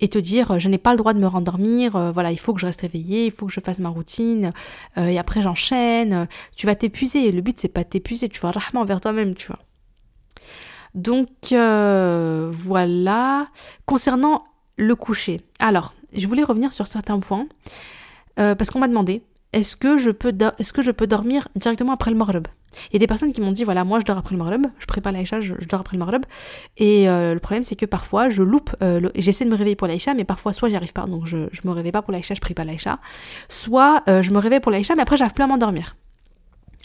et te dire, je n'ai pas le droit de me rendormir. voilà, il faut que je reste réveillée, il faut que je fasse ma routine. et après, j'enchaîne. Tu vas t'épuiser. Le but, c'est pas t'épuiser. Tu vas rahman envers toi-même, tu vois. Donc voilà. Concernant le coucher. Alors, je voulais revenir sur certains points parce qu'on m'a demandé est-ce que, je peux est-ce que je peux dormir directement après le Maghreb? Il y a des personnes qui m'ont dit, voilà, moi je dors après le Maghreb, je prépare l'Aïcha, je, dors après le Maghreb. Et euh, le problème, c'est que parfois, je loupe, euh, j'essaie de me réveiller pour l'Aïcha, mais parfois, soit j'y arrive pas, donc je, je me réveille pas pour l'Aïcha, je prie pas l'Aïcha. Soit euh, je me réveille pour l'Aïcha, mais après, j'arrive plus à m'endormir.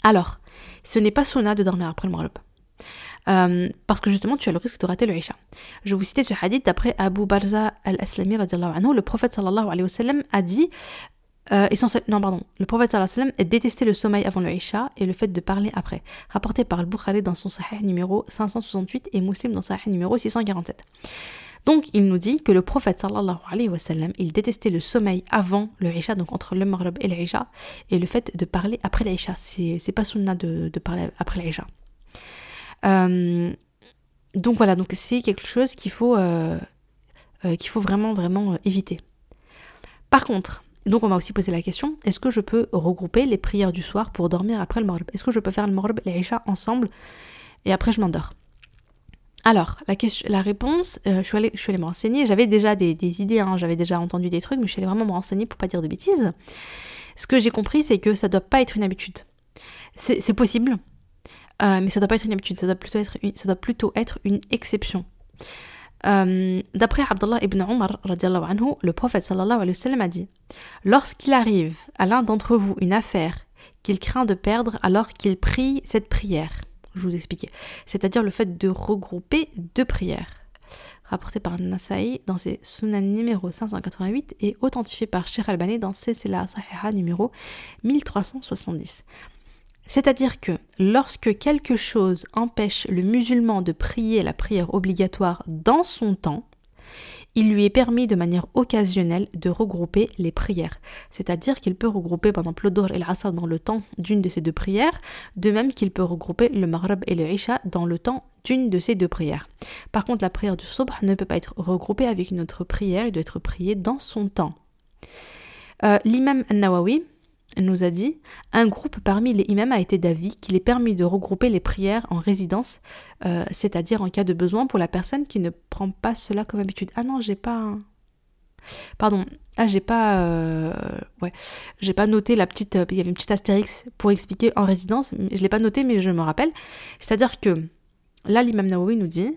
Alors, ce n'est pas sunna de dormir après le Maghreb. parce que justement, tu as le risque de rater le Isha. Je vous citer ce hadith d'après Abu Barza al-Aslami, le prophète sallallahu alayhi wa sallam a dit euh, non, pardon. Le prophète sallam détestait le sommeil avant le Isha et le fait de parler après. Rapporté par Al-Bukhari dans son Sahih numéro 568 et Muslim dans Sahih numéro 647. Donc, il nous dit que le prophète sallallahu alayhi wa sallam, il détestait le sommeil avant le Isha, donc entre le Maghrib et le Isha, et le fait de parler après l'Isha. C'est pas sunnah de, parler après l'Isha. Euh, donc voilà, donc c'est quelque chose qu'il faut, euh, faut vraiment, vraiment éviter. Par contre, donc on m'a aussi posé la question, est-ce que je peux regrouper les prières du soir pour dormir après le Maghrib? Est-ce que je peux faire le Maghrib et l'Aïcha ensemble et après je m'endors? Alors, la, réponse, euh, je, suis allée, me renseigner. J'avais déjà des, idées, hein, j'avais déjà entendu des trucs, mais je suis allée vraiment me renseigner pour pas dire de bêtises. Ce que j'ai compris, c'est que ça doit pas être une habitude. C'est possible, euh, mais ça doit pas être une habitude, ça doit plutôt être une exception. Euh, d'après Abdullah ibn Omar, anhu, le prophète sallallahu alayhi wa sallam a dit Lorsqu'il arrive à l'un d'entre vous une affaire qu'il craint de perdre, alors qu'il prie cette prière. Je vous expliquer. C'est-à-dire le fait de regrouper deux prières. Rapporté par Nasaï dans ses Sunan numéro 588 et authentifié par Sheikh Albani dans ses Sahiha numéro 1370. C'est-à-dire que lorsque quelque chose empêche le musulman de prier la prière obligatoire dans son temps, il lui est permis de manière occasionnelle de regrouper les prières. C'est-à-dire qu'il peut regrouper par exemple le Dor et l'Asr dans le temps d'une de ces deux prières, de même qu'il peut regrouper le Maghrib et le Isha dans le temps d'une de ces deux prières. Par contre, la prière du Subh ne peut pas être regroupée avec une autre prière, il doit être prié dans son temps. Euh, l'imam Nous a dit un groupe parmi les imams a été d'avis qu'il est permis de regrouper les prières en résidence, euh, c'est-à-dire en cas de besoin pour la personne qui ne prend pas cela comme habitude. Ah non, j'ai pas. Pardon, ah j'ai pas. Euh, ouais, j'ai pas noté la petite. Euh, il y avait une petite astérix pour expliquer en résidence. Je l'ai pas noté, mais je me rappelle. C'est-à-dire que là, l'imam Nawawi nous dit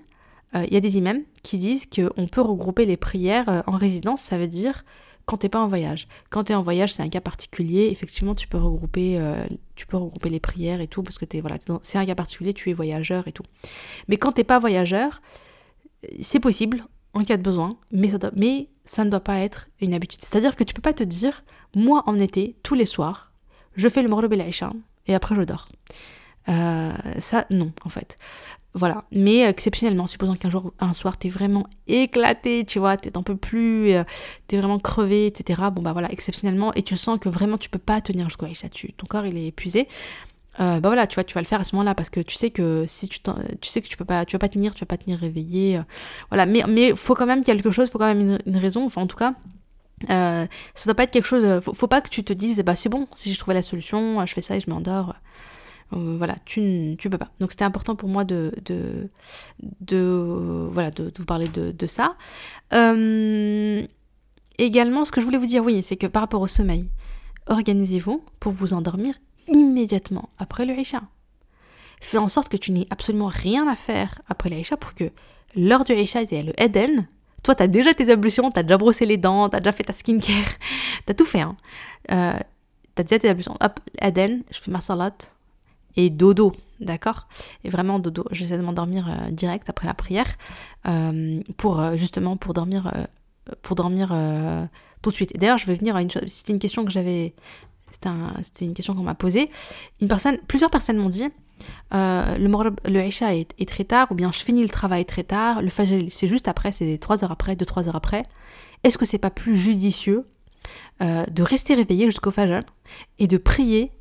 il y a des imams qui disent qu'on peut regrouper les prières en résidence, ça veut dire quand t'es pas en voyage. Quand tu es en voyage, c'est un cas particulier. Effectivement, tu peux regrouper, euh, tu peux regrouper les prières et tout parce que es, voilà, c'est un cas particulier. Tu es voyageur et tout. Mais quand t'es pas voyageur, c'est possible en cas de besoin, mais ça, mais ça ne doit pas être une habitude. C'est-à-dire que tu peux pas te dire, moi en été, tous les soirs, je fais le Maghreb et et après je dors. Euh, ça, non, en fait. Voilà. Mais exceptionnellement, supposons qu'un jour, un soir, t'es vraiment éclaté, tu vois, t'es un peu plus, euh, t'es vraiment crevé, etc. Bon, bah voilà, exceptionnellement, et tu sens que vraiment tu peux pas tenir jusqu'au Aïcha, tu, ton corps il est épuisé. Euh, bah voilà, tu vois, tu vas le faire à ce moment-là parce que tu sais que si tu, tu sais que tu peux pas, tu vas pas tenir, tu vas pas tenir réveillé, euh, voilà. Mais mais faut quand même quelque chose, faut quand même une, raison. Enfin, en tout cas, euh, ça doit pas être quelque chose. Faut, faut pas que tu te dises, bah c'est bon, si je trouvais la solution, je fais ça et je m'endors. Euh, voilà, tu tu peux pas. Donc c'était important pour moi de, de, de voilà, de, vous parler de, ça. Euh, également, ce que je voulais vous dire, oui, c'est que par rapport au sommeil, organisez-vous pour vous endormir immédiatement après le Isha. Fais en sorte que tu n'aies absolument rien à faire après le Isha pour que l'heure du Isha, a le Eden. Toi, tu as déjà tes ablutions, tu as déjà brossé les dents, tu as déjà fait ta skincare, tu as tout fait. Hein. Euh, tu as déjà tes ablutions. Hop, Eden, je fais ma salade, et dodo, d'accord? Et vraiment dodo. J'essaie de m'endormir direct après la prière pour justement pour dormir pour dormir tout de suite. D'ailleurs, je vais venir à une chose. C'était une question que j'avais. C'était une question qu'on m'a posée. Une personne, plusieurs personnes m'ont dit euh, le, le Isha est, très tard, ou bien je finis le travail très tard, le Fajr c'est juste après, c'est 3 heures après, 2-3 heures après. Est-ce que c'est pas plus judicieux euh, de rester réveillé jusqu'au Fajr et de prier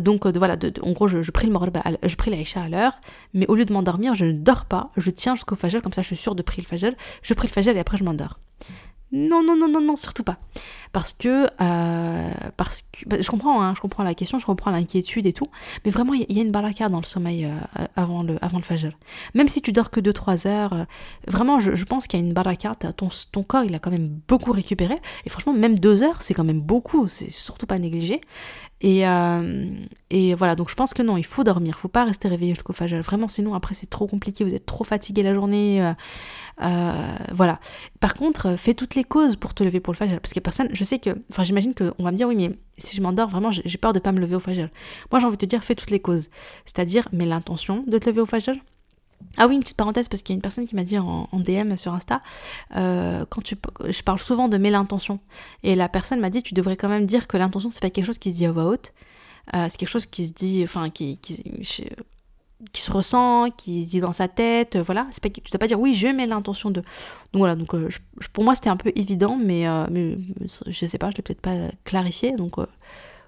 donc de, voilà, de, en gros, je, prie le je prie l'Aïcha à l'heure, mais au lieu de m'endormir, je ne dors pas, je tiens jusqu'au Fajr, comme ça je suis sûre de prier le Fajr, je prie le Fajr et après je m'endors. Non, non, non, non, non, surtout pas. Parce que, euh, parce que bah, je comprends, hein, je comprends la question, je comprends l'inquiétude et tout, mais vraiment, il y, a une baraka dans le sommeil euh, avant, le, avant le fajr. Même si tu dors que 2-3 heures, euh, vraiment, je, pense qu'il y a une baraka, ton, ton corps, il a quand même beaucoup récupéré, et franchement, même 2 heures, c'est quand même beaucoup, c'est surtout pas négligé. Et, et voilà, donc je pense que non, il faut dormir, il faut pas rester réveillé jusqu'au fajr. Vraiment, sinon, après, c'est trop compliqué, vous êtes trop fatigué la journée. voilà. Par contre, fais toutes les causes pour te lever pour le fajr, parce que personne, sais que, enfin j'imagine qu'on va me dire oui mais si je m'endors vraiment j'ai peur de pas me lever au fajr. Moi j'ai envie de te dire fais toutes les causes, c'est-à-dire mets l'intention de te lever au fajr. Ah oui, une petite parenthèse, parce qu'il y a une personne qui m'a dit en, DM sur Insta, euh, quand tu, je parle souvent de mets l'intention. Et la personne m'a dit, tu devrais quand même dire que l'intention, c'est pas quelque chose qui se dit à voix haute. Euh, c'est quelque chose qui se dit, enfin, qui, qui, qui se ressent, qui dit dans sa tête, euh, voilà. Pas, tu dois pas dire oui, je mets l'intention de. Donc voilà, donc euh, pour moi c'était un peu évident, mais, euh, mais je sais pas, je l'ai peut-être pas clarifié, donc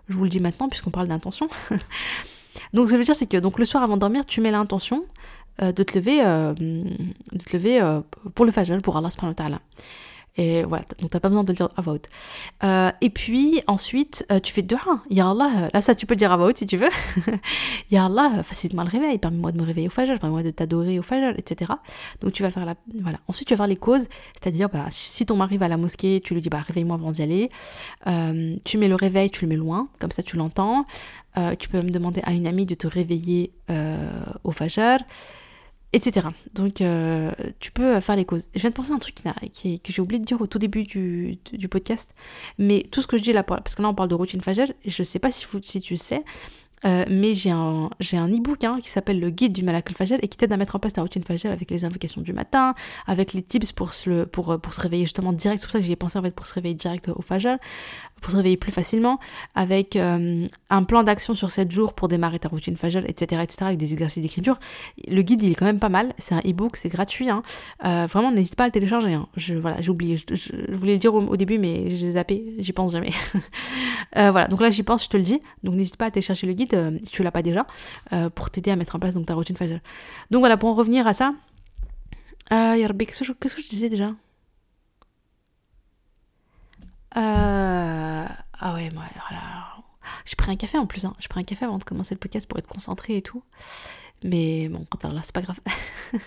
je vous le dis maintenant puisqu'on parle d'intention. donc ce que je veux dire c'est que donc le soir avant de dormir, tu mets l'intention de te lever, de te lever pour le fajr, pour Allah subhanahu wa ta'ala. Et voilà, donc t'as pas besoin de le dire à voix. Euh, et puis ensuite, euh, tu fais dua. Ya Allah, là ça tu peux dire à voix si tu veux. ya Allah, facilite-moi le réveil, permets-moi de me réveiller au fajr, permets-moi de t'adorer au fajr, etc. Donc tu vas faire la. Voilà. Ensuite tu vas voir les causes, c'est-à-dire bah, si ton mari va à la mosquée, tu lui dis bah réveille-moi avant d'y aller. Euh, tu mets le réveil, tu le mets loin, comme ça tu l'entends. tu peux même demander à une amie de te réveiller au fajr etc. Donc euh, tu peux faire les causes. Je viens de penser à un truc qui, que j'ai oublié de dire au tout début du, podcast, mais tout ce que je dis là, parce que là on parle de routine fagelle, je sais pas si, si tu sais, euh, mais j'ai un, un e-book hein, qui s'appelle le guide du malak al et qui t'aide à mettre en place ta routine fagelle avec les invocations du matin, avec les tips pour se, pour, pour se réveiller justement direct. C'est pour ça que j'y ai pensé en fait pour se réveiller direct au fajr, pour se réveiller plus facilement, avec euh, un plan d'action sur 7 jours pour démarrer ta routine fajr, etc., etc., avec des exercices d'écriture. Le guide il est quand même pas mal, c'est un e-book, c'est gratuit. Hein. Euh, vraiment, n'hésite pas à le télécharger. Hein. Je, voilà, j'ai oublié, je, voulais le dire au, début, mais j'ai zappé, j'y pense jamais. voilà, donc là j'y pense, je te le dis. Donc n'hésite pas à télécharger le guide euh, si tu l'as pas déjà, euh, pour t'aider à mettre en place donc, ta routine Fajr. Donc voilà, pour en revenir à ça, euh, qu'est-ce que, je, disais déjà? Euh, Ah ouais, moi, voilà. J'ai pris un café en plus, hein. j'ai pris un café avant de commencer le podcast pour être concentré et tout. Mais bon, là, c'est pas grave.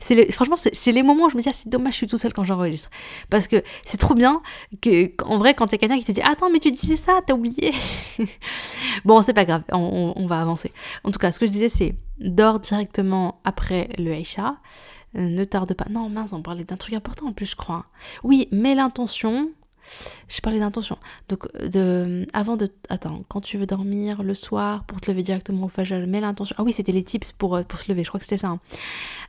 C'est franchement, c'est les moments où je me dis, ah, c'est dommage, je suis tout seul quand j'enregistre. Parce que c'est trop bien que, en vrai, quand il y quelqu'un qui te dit, attends, mais tu disais ça, t'as oublié. bon, c'est pas grave, on, va avancer. En tout cas, ce que je disais, c'est dors directement après le Aisha. Euh, ne tarde pas. Non, mince, on parlait d'un truc important en plus, je crois. Oui, mets l'intention je parlais d'intention. Donc, de, avant de. Attends, quand tu veux dormir le soir pour te lever directement au fajr, mets l'intention. Ah oui, c'était les tips pour, euh, pour se lever, je crois que c'était ça. Hein.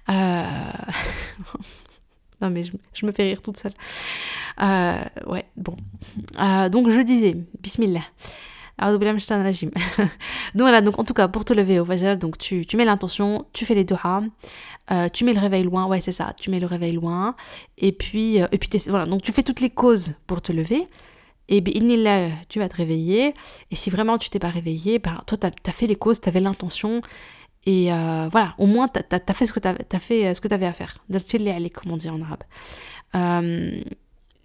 Euh, non, mais je, me fais rire toute seule. Euh, ouais, bon. donc, je disais, bismillah. donc voilà, donc en tout cas, pour te lever au fajr, donc tu, tu mets l'intention, tu fais les doigts, euh, tu mets le réveil loin, ouais c'est ça, tu mets le réveil loin, et puis, euh, et puis voilà, donc tu fais toutes les causes pour te lever, et là, tu vas te réveiller, et si vraiment tu t'es pas réveillé, bah, toi tu as, fait les causes, tu avais l'intention, et euh, voilà, au moins tu as, fait ce que tu as, fait ce que avais à faire, comme on dit en arabe.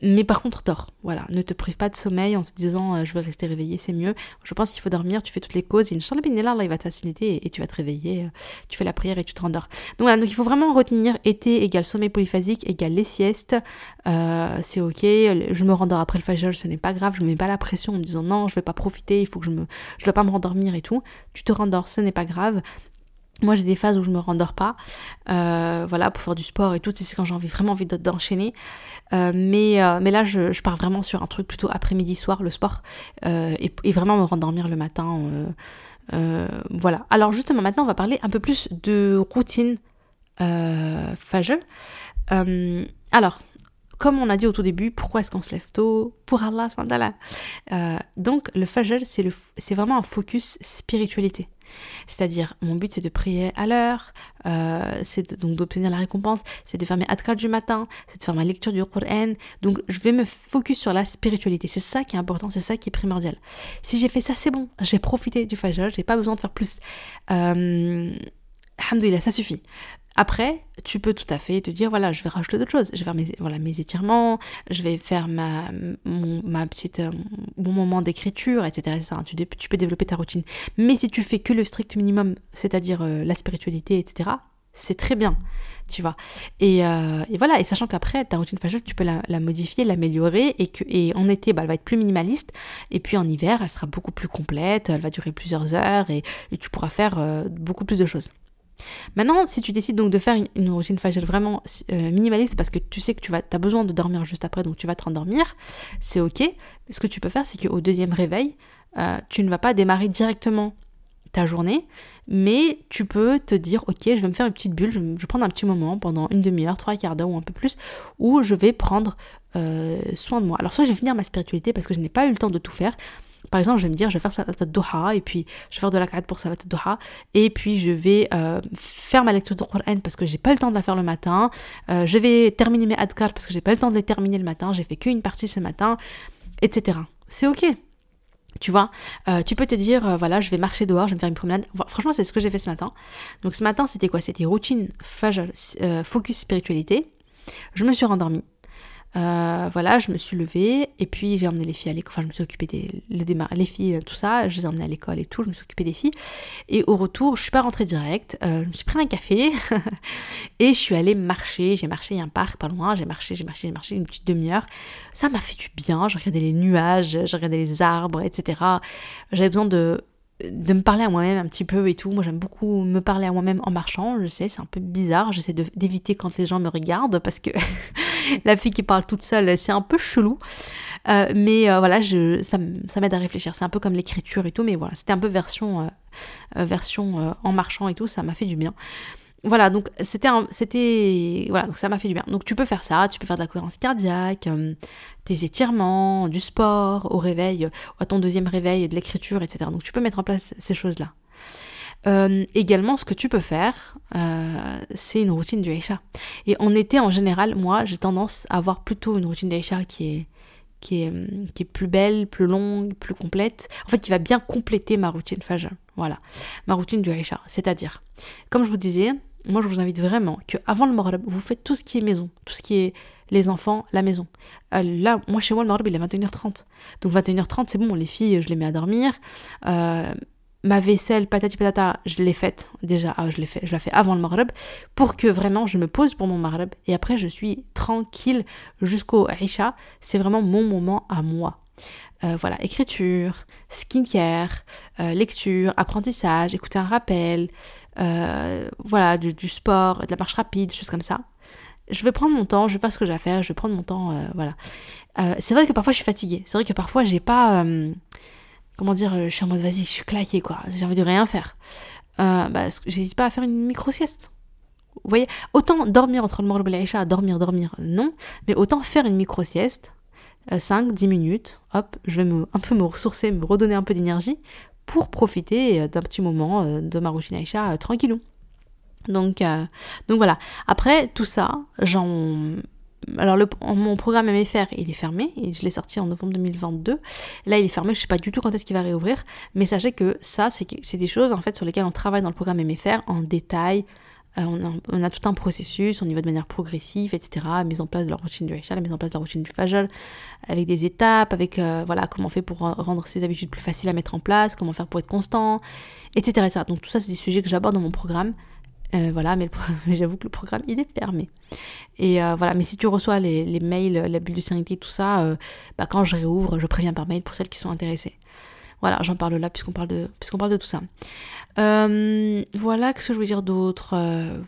Mais par contre, dors. Voilà, ne te prive pas de sommeil en te disant euh, je vais rester réveillé, c'est mieux. Je pense qu'il faut dormir, tu fais toutes les causes. Et Inch'Allah, là, là, il va te faciliter et, tu vas te réveiller. Euh, tu fais la prière et tu te rendors. Donc voilà, donc il faut vraiment retenir été égale sommeil polyphasique égale les siestes. Euh, c'est ok. Je me rendors après le fajr, ce n'est pas grave. Je me mets pas la pression en me disant non, je vais pas profiter, il faut que je me. Je dois pas me rendormir et tout. Tu te rendors, ce n'est pas grave. Moi, j'ai des phases où je me rendors pas, euh, voilà, pour faire du sport et tout. C'est quand j'ai envie vraiment envie d'enchaîner. Euh, mais euh, mais là, je, je, pars vraiment sur un truc plutôt après-midi soir, le sport, et, vraiment me rendormir le matin voilà. Alors justement, maintenant, on va parler un peu plus de routine euh, alors, comme on a dit au tout début, pourquoi est-ce qu'on se lève tôt? Pour Allah, euh, donc le Fajr, c'est, vraiment un focus spiritualité. C'est-à-dire, mon but c'est de prier à l'heure, euh, c'est donc d'obtenir la récompense, c'est de faire mes adkar du matin, c'est de faire ma lecture du Qur'an. Donc, je vais me focus sur la spiritualité. C'est ça qui est important, c'est ça qui est primordial. Si j'ai fait ça, c'est bon. J'ai profité du Fajr, j'ai pas besoin de faire plus. Euh, ça suffit. Après, tu peux tout à fait te dire, voilà, je vais rajouter d'autres choses. Je vais faire mes, voilà, mes étirements, je vais faire ma, ma petite, euh, bon moment d'écriture, etc. Tu, peux développer ta routine. Mais si tu fais que le strict minimum, c'est-à-dire euh, la spiritualité, etc., c'est très bien, tu vois. Et, euh, et, voilà, et sachant qu'après, ta routine fâcheuse, tu peux la, modifier, l'améliorer, et, que, en été, bah, elle va être plus minimaliste, et puis en hiver, elle sera beaucoup plus complète, elle va durer plusieurs heures, et tu pourras faire beaucoup plus de choses. Maintenant, si tu décides donc de faire une, routine faciale vraiment euh, minimaliste parce que tu sais que tu vas, as besoin de dormir juste après, donc tu vas te rendormir, c'est ok. Ce que tu peux faire, c'est qu'au deuxième réveil, euh, tu ne vas pas démarrer directement ta journée, mais tu peux te dire, ok, je vais me faire une petite bulle, je vais, prendre un petit moment pendant une demi-heure, trois quarts d'heure ou un peu plus, où je vais prendre euh, soin de moi. Alors soit je vais finir ma spiritualité parce que je n'ai pas eu le temps de tout faire, par exemple, je vais me dire, je vais faire salat doha et puis je vais faire de la pour salat doha et puis je vais euh, faire ma lecture de Qur'an parce que j'ai pas le temps de la faire le matin. Euh, je vais terminer mes adkar parce que j'ai pas le temps de les terminer le matin. J'ai fait qu'une partie ce matin, etc. C'est ok. Tu vois, euh, tu peux te dire, voilà, je vais marcher dehors, je vais me faire une promenade. Franchement, c'est ce que j'ai fait ce matin. Donc ce matin, c'était quoi? C'était routine, focus spiritualité. Je me suis rendormie. Euh, voilà, je me suis levée et puis j'ai emmené les filles à l'école. Enfin, je me suis occupée des le les filles, tout ça. Je les ai emmenées à l'école et tout. Je me suis occupée des filles. Et au retour, je suis pas rentrée direct. Euh, je me suis pris un café et je suis allée marcher. J'ai marché, il y a un parc pas loin. J'ai marché, j'ai marché, j'ai marché une petite demi-heure. Ça m'a fait du bien. J'ai regardé les nuages, j'ai regardé les arbres, etc. J'avais besoin de de me parler à moi-même un petit peu et tout. Moi, j'aime beaucoup me parler à moi-même en marchant. Je sais, c'est un peu bizarre. J'essaie d'éviter quand les gens me regardent parce que la fille qui parle toute seule, c'est un peu chelou. Euh, mais euh, voilà, je, ça, ça m'aide à réfléchir. C'est un peu comme l'écriture et tout, mais voilà, c'était un peu version, euh, version en marchant et tout. Ça m'a fait du bien. Voilà, donc c'était c'était voilà, donc ça m'a fait du bien. Donc tu peux faire ça, tu peux faire de la cohérence cardiaque, des étirements, du sport au réveil, à ton deuxième réveil, de l'écriture, etc. Donc tu peux mettre en place ces choses-là. Euh, également, ce que tu peux faire, euh, c'est une routine du Aisha. Et en été, en général, moi, j'ai tendance à avoir plutôt une routine d'Aisha qui est, qui, est, qui est plus belle, plus longue, plus complète. En fait, qui va bien compléter ma routine Fajr. Voilà, ma routine du Aisha. C'est-à-dire, comme je vous disais, moi, je vous invite vraiment que avant le Maghreb, vous faites tout ce qui est maison, tout ce qui est les enfants, la maison. Euh, là, moi, chez moi, le Maghreb, il est 21h30. Donc, 21h30, c'est bon, les filles, je les mets à dormir. Euh, ma vaisselle, patati patata, je l'ai faite déjà, ah, je l'ai fait, je la fais avant le Maghreb, pour que vraiment je me pose pour mon Maghreb et après je suis tranquille jusqu'au Isha. C'est vraiment mon moment à moi. Euh, voilà, écriture, skincare, lecture, apprentissage, écouter un rappel, voilà, du, sport, de la marche rapide, choses comme ça. Je vais prendre mon temps, je vais faire ce que j'ai à faire, je vais prendre mon temps, voilà. c'est vrai que parfois je suis fatiguée, c'est vrai que parfois j'ai pas comment dire, je suis en mode vas-y, je suis claquée quoi, j'ai envie de rien faire. Euh, bah, j'hésite pas à faire une micro-sieste. Vous voyez, autant dormir entre le Maghreb et l'Aïcha, dormir, dormir, non, mais autant faire une micro-sieste, 5-10 euh, minutes, hop, je vais me, un peu me ressourcer, me redonner un peu d'énergie pour profiter euh, d'un petit moment euh, de ma routine Aïcha tranquillou. Donc, donc voilà. Après tout ça, j'en alors le, mon programme MFR il est fermé et je l'ai sorti en novembre 2022 là il est fermé je sais pas du tout quand est-ce qu'il va réouvrir mais sachez que ça c'est des choses en fait sur lesquelles on travaille dans le programme MFR en détail euh, on, a, tout un processus on y va de manière progressive etc mise en place de la routine du Aisha la mise en place de la routine du Fajr avec des étapes avec euh, voilà comment on fait pour rendre ses habitudes plus faciles à mettre en place comment faire pour être constant etc, donc tout ça c'est des sujets que j'aborde dans mon programme euh, voilà, mais, j'avoue que le programme il est fermé. Et voilà, mais si tu reçois les, mails, la bulle de sérénité, tout ça, bah, quand je réouvre, je préviens par mail pour celles qui sont intéressées. Voilà, j'en parle là puisqu'on parle de puisqu'on parle de tout ça. voilà, qu'est-ce que je veux dire d'autre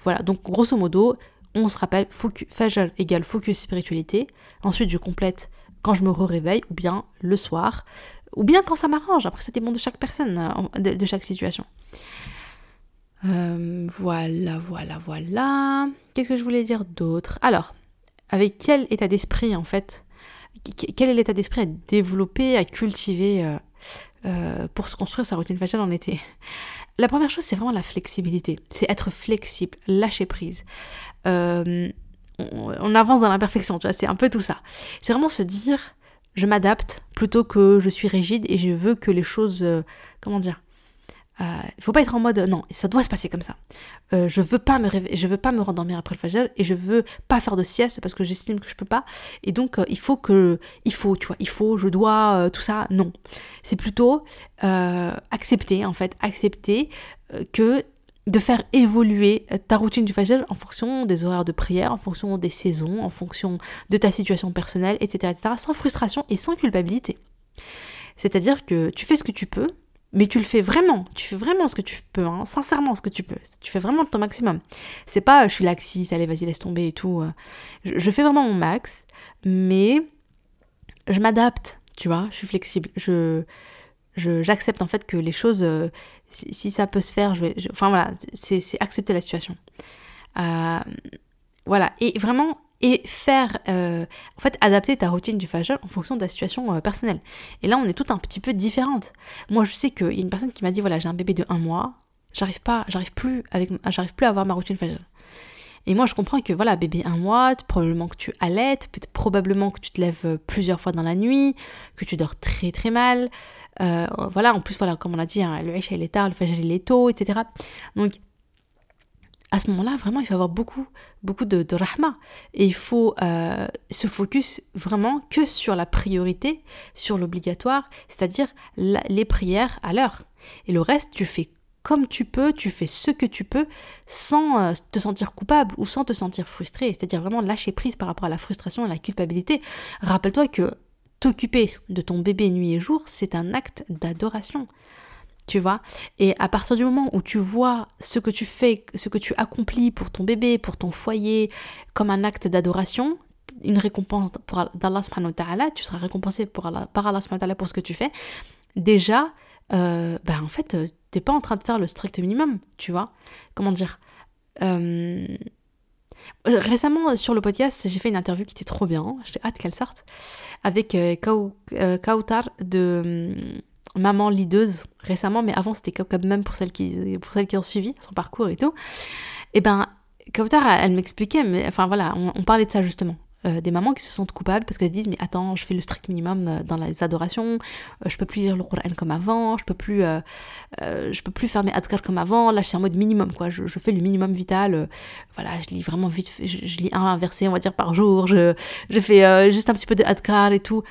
Voilà, donc grosso modo, on se rappelle, Fajr égale focus spiritualité. Ensuite, je complète quand je me réveille ou bien le soir, ou bien quand ça m'arrange. Après, ça dépend de chaque personne, euh, de, chaque situation. Euh, voilà, voilà, voilà. Qu'est-ce que je voulais dire d'autre? Alors, avec quel état d'esprit, en fait, quel est l'état d'esprit à développer, à cultiver euh, pour se construire sa routine faciale en été La première chose, c'est vraiment la flexibilité. C'est être flexible, lâcher prise. on, on avance dans l'imperfection, tu vois, c'est un peu tout ça. C'est vraiment se dire, je m'adapte plutôt que je suis rigide et je veux que les choses, euh, comment dire, il euh, faut pas être en mode non, ça doit se passer comme ça. Euh, je veux pas me je veux pas me rendormir après le fajr et je veux pas faire de sieste parce que j'estime que je peux pas. Et donc il faut que, il faut, tu vois, il faut, je dois, tout ça. Non, c'est plutôt accepter en fait, accepter que de faire évoluer ta routine du fajr en fonction des horaires de prière, en fonction des saisons, en fonction de ta situation personnelle, etc., etc., sans frustration et sans culpabilité. C'est-à-dire que tu fais ce que tu peux, mais tu le fais vraiment, tu fais vraiment ce que tu peux, hein, sincèrement ce que tu peux, tu fais vraiment ton maximum. C'est pas je suis laxiste, allez vas-y laisse tomber et tout. Euh. Je, fais vraiment mon max, mais je m'adapte, tu vois, je suis flexible, je j'accepte en fait que les choses euh, si, ça peut se faire, je vais. enfin voilà, c'est accepter la situation. Euh, voilà, et vraiment, et faire, euh, en fait, adapter ta routine du fajr en fonction de ta situation euh, personnelle. Et là, on est tout un petit peu différente. Moi, je sais qu'il y a une personne qui m'a dit voilà, j'ai un bébé de un mois, j'arrive pas, j'arrive plus avec, j'arrive plus à avoir ma routine fajr. Et moi, je comprends que voilà, bébé un mois, probablement que tu allaites, probablement que tu te lèves plusieurs fois dans la nuit, que tu dors très très mal. Euh, voilà, en plus, voilà, comme on a dit, hein, le Isha il est tard, le Fajr il est tôt, etc. Donc, à ce moment-là, vraiment, il faut avoir beaucoup, beaucoup de, de rahma. Et il faut euh, se focus vraiment que sur la priorité, sur l'obligatoire, c'est-à-dire les prières à l'heure. Et le reste, tu fais comme tu peux, tu fais ce que tu peux sans euh, te sentir coupable ou sans te sentir frustré, c'est-à-dire vraiment lâcher prise par rapport à la frustration et la culpabilité. Rappelle-toi que t'occuper de ton bébé nuit et jour, c'est un acte d'adoration. Tu vois. Et à partir du moment où tu vois ce que tu fais, ce que tu accomplis pour ton bébé, pour ton foyer, comme un acte d'adoration, une récompense pour d'Allah tu seras récompensé pour par Allah pour ce que tu fais. Déjà, euh, bah en fait, t'es pas en train de faire le strict minimum, tu vois. Comment dire euh, euh, récemment, euh, sur le podcast, j'ai fait une interview qui était trop bien, j'ai hâte qu'elle sorte, avec euh, Kautar de Maman Lideuse récemment, mais avant c'était Kautar même pour celles, qui, pour celles qui ont suivi son parcours et tout. Et ben, Kautar, elle, m'expliquait, mais enfin voilà, on, parlait de ça justement. Euh, des mamans qui se sentent coupables parce qu'elles disent mais attends je fais le strict minimum euh, dans les adorations euh, je peux plus lire le Coran comme avant je peux plus je peux plus faire mes adkar comme avant là c'est en mode minimum quoi je, fais le minimum vital voilà je lis vraiment vite je, lis un verset on va dire par jour je, je fais juste un petit peu de adkar et tout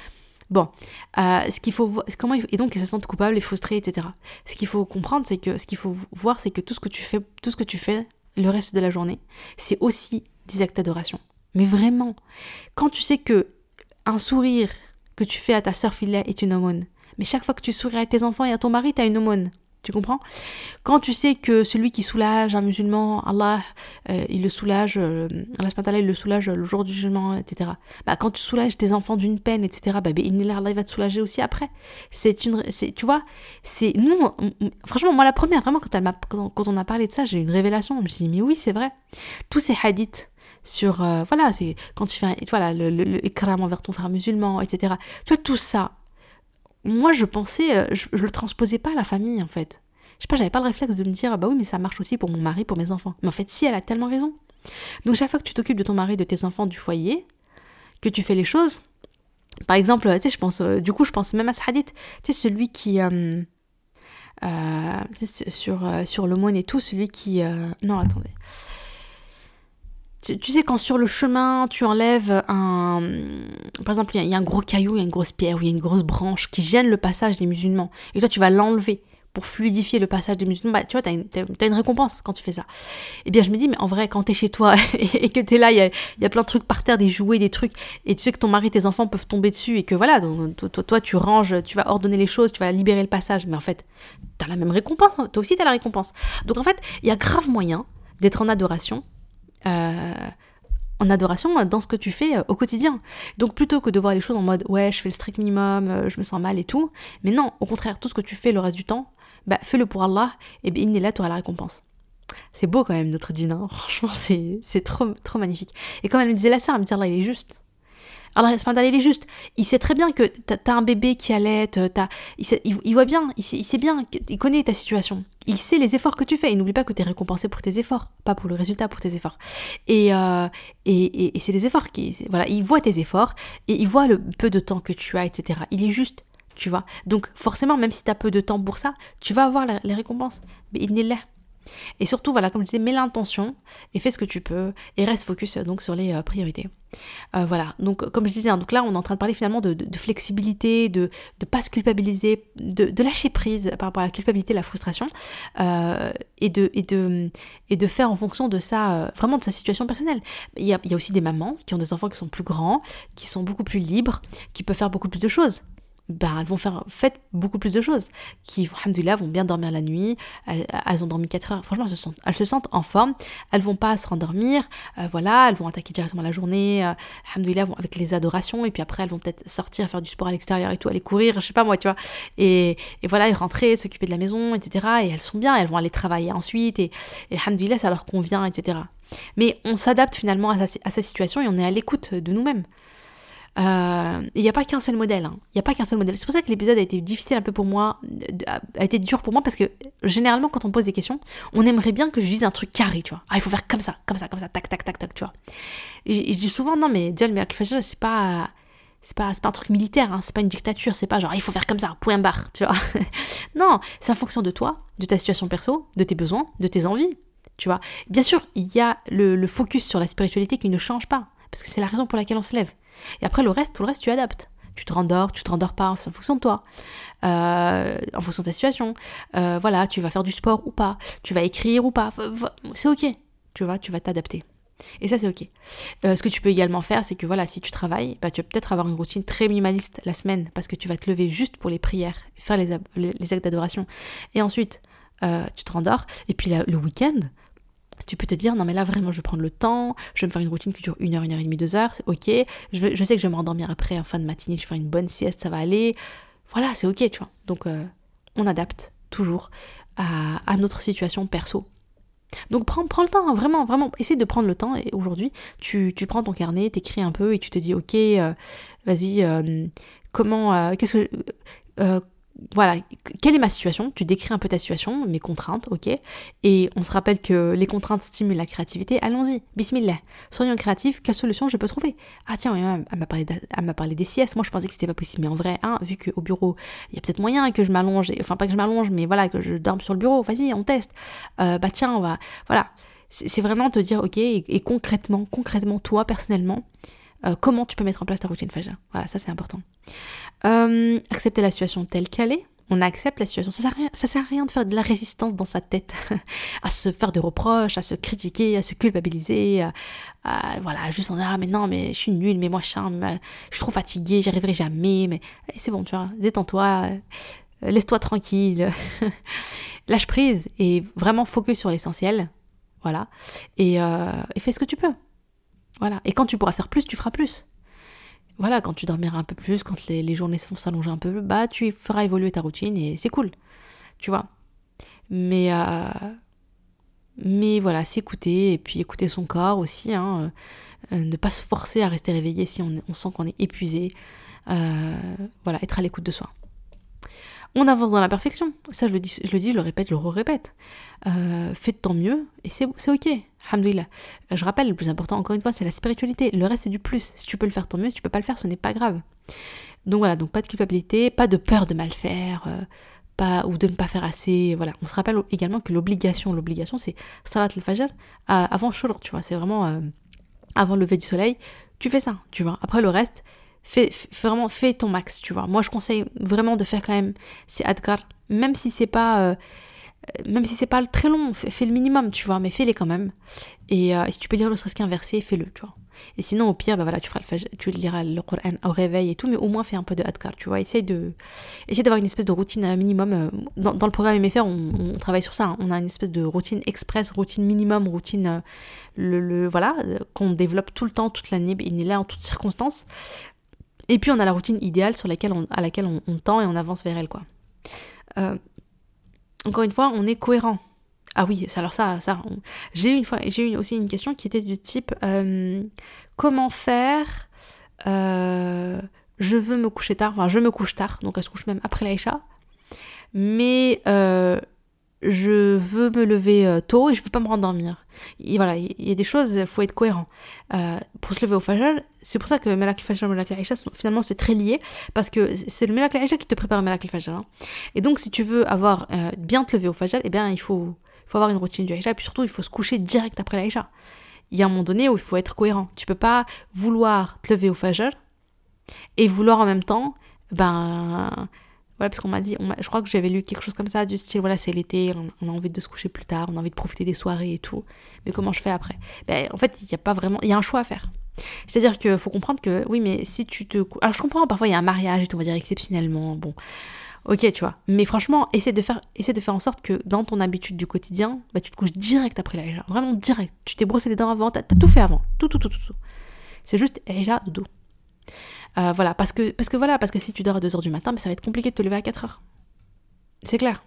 Bon, ce qu'il faut comment et donc ils se sentent coupables et frustrés, etc. Ce qu'il faut comprendre, c'est que ce qu'il faut voir, c'est que tout ce que tu fais, tout ce que tu fais le reste de la journée, c'est aussi des actes d'adoration. Mais vraiment, quand tu sais que un sourire que tu fais à ta sœur filet est une aumône, mais chaque fois que tu souris à tes enfants et à ton mari, tu as une aumône. Tu comprends? Quand tu sais que celui qui soulage un musulman, Allah, euh, il le soulage, euh, Allah il le soulage le jour du jugement, etc. Bah, quand tu soulages tes enfants d'une peine, etc., bah, Allah, il va te soulager aussi après. C'est une, tu vois, c'est, nous, franchement, moi la première, vraiment, quand, on a parlé de ça, j'ai eu une révélation. Je me suis dit, mais oui, c'est vrai. Tous ces hadiths sur euh, voilà c'est quand tu fais voilà le, le, envers ton frère musulman etc tu vois tout ça moi je pensais euh, je, je, le transposais pas à la famille en fait. Je sais pas j'avais pas le réflexe de me dire bah oui mais ça marche aussi pour mon mari pour mes enfants. Mais en fait si elle a tellement raison. Donc chaque fois que tu t'occupes de ton mari de tes enfants du foyer que tu fais les choses par exemple tu sais je pense euh, du coup je pense même à ce hadith tu sais celui qui sur sur l'aumône et tout celui qui non attendez tu, sais, quand sur le chemin, tu enlèves un. Par exemple, il y, a un gros caillou, il y a une grosse pierre, ou il y a une grosse branche qui gêne le passage des musulmans. Et toi, tu vas l'enlever pour fluidifier le passage des musulmans. Bah, tu vois, t'as une, as une récompense quand tu fais ça. Eh bien, je me dis, mais en vrai, quand t'es chez toi et, que t'es là, il y a, plein de trucs par terre, des jouets, des trucs, et tu sais que ton mari, tes enfants peuvent tomber dessus, et que voilà, donc, toi, tu ranges, tu vas ordonner les choses, tu vas libérer le passage. Mais en fait, t'as la même récompense. Hein. Toi aussi, t'as la récompense. Donc en fait, il y a grave moyen d'être en adoration en adoration dans ce que tu fais au quotidien. Donc plutôt que de voir les choses en mode ouais, je fais le strict minimum, je me sens mal et tout, mais non, au contraire, tout ce que tu fais le reste du temps, bah, fais-le pour Allah, et bien il est là, tu auras la récompense. C'est beau quand même notre dîner, hein. franchement c'est trop, trop magnifique. Et comme elle me disait la sœur, elle me disait Allah il est juste. Allah il est juste. Il sait très bien que t'as as un bébé qui allait, il, il, voit bien, il sait, bien, il connaît ta situation. Il sait les efforts que tu fais. Et n'oublie pas que tu es récompensé pour tes efforts, pas pour le résultat, pour tes efforts. Et, euh, et, et, c'est les efforts qui. Voilà, il voit tes efforts et il voit le peu de temps que tu as, etc. Il est juste, tu vois. Donc forcément, même si tu as peu de temps pour ça, tu vas avoir les récompenses. Mais il n'est là. Et surtout, voilà, comme je disais, mets l'intention et fais ce que tu peux et reste focus donc sur les euh, priorités. Euh, voilà, donc comme je disais, hein, donc là on est en train de parler finalement de, flexibilité, de ne pas se culpabiliser, de, lâcher prise par rapport à la culpabilité, la frustration, euh, et, de, faire en fonction de ça, vraiment de sa situation personnelle. Il y a aussi des mamans qui ont des enfants qui sont plus grands, qui sont beaucoup plus libres, qui peuvent faire beaucoup plus de choses ben, elles vont faire faites beaucoup plus de choses qui alhamdoulilah vont bien dormir la nuit elles, ont dormi 4 heures. Franchement elles se, sentent, elles se sentent en forme. Elles vont pas se rendormir euh, voilà elles vont attaquer directement la journée euh, vont avec les adorations et puis après elles vont peut-être sortir faire du sport à l'extérieur et tout aller courir je sais pas moi tu vois. Et, et voilà et rentrer s'occuper de la maison etc et elles sont bien elles vont aller travailler ensuite et, et alhamdoulilah ça leur convient etc mais on s'adapte finalement à à sa situation et on est à l'écoute de nous-mêmes euh, il n'y a pas qu'un seul modèle. Hein. Il n'y a pas qu'un seul modèle. C'est pour ça que l'épisode a été difficile un peu pour moi, a été dur pour moi parce que généralement quand on pose des questions, on aimerait bien que je dise un truc carré, tu vois. Ah, il faut faire comme ça, comme ça, comme ça, tac, tac, tac, tac, tu vois. Et, je dis souvent non mais déjà le c'est pas c'est pas, pas un truc militaire, hein, c'est pas une dictature, c'est pas genre il faut faire comme ça, point barre, tu vois. non, c'est en fonction de toi, de ta situation perso, de tes besoins, de tes envies, tu vois. Bien sûr, il y a le focus sur la spiritualité qui ne change pas, parce que c'est la raison pour laquelle on se lève. Et après, le reste, tout le reste, tu adaptes. Tu te rendors, tu te rendors pas, c'est en fonction de toi, euh, en fonction de ta situation. Euh, voilà, tu vas faire du sport ou pas, tu vas écrire ou pas, c'est ok. Tu vois, tu vas t'adapter. Et ça, c'est ok. Euh, ce que tu peux également faire, c'est que voilà, si tu travailles, bah, tu vas peut-être avoir une routine très minimaliste la semaine parce que tu vas te lever juste pour les prières, faire les, les actes d'adoration. Et ensuite, tu te rendors. Et puis le week-end, tu peux te dire, non mais là vraiment je vais prendre le temps, je vais me faire une routine qui dure une heure, une heure et demie, deux heures, c'est ok. Je, je sais que je vais me rendormir après en fin de matinée, je vais faire une bonne sieste, ça va aller. Voilà, c'est ok, tu vois. Donc euh, on adapte toujours à, notre situation perso. Donc prends, prends le temps, hein, vraiment, vraiment, essaie de prendre le temps. Et aujourd'hui, tu, tu prends ton carnet, t'écris un peu et tu te dis, ok, euh, vas-y, euh, comment, qu'est-ce que voilà, quelle est ma situation? Tu décris un peu ta situation, mes contraintes, ok? Et on se rappelle que les contraintes stimulent la créativité. Allons-y, bismillah. Soyons créatifs, quelle solution je peux trouver? Ah tiens, elle m'a parlé, parlé des siestes. Moi, je pensais que c'était pas possible, mais en vrai, hein, vu qu'au bureau, il y a peut-être moyen que je m'allonge, enfin pas que je m'allonge, mais voilà, que je dorme sur le bureau. Vas-y, on teste. Euh, bah tiens, on va, voilà. C'est vraiment te dire, ok, et, concrètement, concrètement, toi personnellement, euh, comment tu peux mettre en place ta routine Fajr. Voilà, ça c'est important. Euh, accepter la situation telle qu'elle est. On accepte la situation. Ça sert, à rien, ça sert à rien de faire de la résistance dans sa tête, à se faire des reproches, à se critiquer, à se culpabiliser, à, voilà, juste en ah mais non mais je suis nulle, mais moi je suis trop fatiguée, j'y arriverai jamais, mais eh, c'est bon tu vois, détends-toi, euh, laisse-toi tranquille, lâche prise et vraiment focus sur l'essentiel, voilà, et fais ce que tu peux. Voilà. Et quand tu pourras faire plus, tu feras plus. Voilà, quand tu dormiras un peu plus, quand les, journées vont s'allonger un peu, bah tu feras évoluer ta routine et c'est cool. Tu vois. Mais, euh, mais voilà, s'écouter et puis écouter son corps aussi. Hein, euh, ne pas se forcer à rester réveillé si on, sent qu'on est épuisé. Euh, voilà, être à l'écoute de soi. On avance dans la perfection. Ça, je le dis, je le, dis, je le répète, je le répète. Euh, fais de ton mieux et c'est ok. Alhamdoulilah. Euh, je rappelle, le plus important, encore une fois, c'est la spiritualité. Le reste, c'est du plus. Si tu peux le faire, tant mieux. Si tu peux pas le faire, ce n'est pas grave. Donc voilà, donc pas de culpabilité, pas de peur de mal faire, euh, pas, ou de ne pas faire assez. Voilà. On se rappelle également que l'obligation, l'obligation, c'est Salat al-Fajr avant Shur, tu vois. C'est vraiment avant le lever du soleil. Tu fais ça, tu vois. Après, le reste, fais, vraiment, fais ton max, tu vois. Moi, je conseille vraiment de faire quand même ces adkar, même si c'est pas même si c'est pas très long, fais, le minimum, tu vois, mais fais-les quand même. Et, si tu peux lire le stress qu'un verset, fais-le, tu vois. Et sinon, au pire, bah voilà, tu, feras le, tu liras le Coran au réveil et tout, mais au moins fais un peu de adkar, tu vois. Essaye de, essaye d'avoir une espèce de routine euh, minimum. Euh, dans, le programme MFR, on, on travaille sur ça. Hein. On a une espèce de routine express, routine minimum, routine, euh, le, voilà, qu'on développe tout le temps, toute l'année, il est là en toutes circonstances. Et puis on a la routine idéale sur laquelle on, à laquelle on, tend et on avance vers elle, quoi. Encore une fois, on est cohérent. Ah oui, alors ça, ça, j'ai eu une fois, j'ai eu aussi une question qui était du type euh, comment faire euh, Je veux me coucher tard, enfin je me couche tard, donc elle se couche même après l'Aïcha, mais euh, je veux me lever euh, tôt et je veux pas me rendormir. Et voilà, il y a des choses, il faut être cohérent. Euh, pour se lever au Fajr, c'est pour ça que Melak Fajr et Melak Aisha, finalement, c'est très lié, parce que c'est le Melak qui te prépare Melak Fajr. Hein. Et donc, si tu veux avoir euh, bien te lever au Fajr, eh bien, il faut, faut avoir une routine du Aisha, et puis surtout, il faut se coucher direct après l'Aisha. Il y a un moment donné où il faut être cohérent. Tu peux pas vouloir te lever au Fajr et vouloir en même temps, ben voilà, parce qu'on m'a dit, je crois que j'avais lu quelque chose comme ça, du style, voilà, c'est l'été, on, a envie de se coucher plus tard, on a envie de profiter des soirées et tout. Mais comment je fais après? Ben, En fait, il n'y a pas vraiment, il y a un choix à faire. C'est-à-dire qu'il faut comprendre que, oui, mais si tu te... Alors je comprends, parfois il y a un mariage et tout, on va dire exceptionnellement, bon, ok, tu vois. Mais franchement, essaie de faire, essaie de faire en sorte que dans ton habitude du quotidien, bah, tu te couches direct après la Vraiment direct. Tu t'es brossé les dents avant, t'as as tout fait avant. Tout, tout, tout, tout. tout. C'est juste déjà dodo. Euh, voilà, parce que, parce que voilà, parce que si tu dors à 2h du matin, mais ça va être compliqué de te lever à 4h. C'est clair.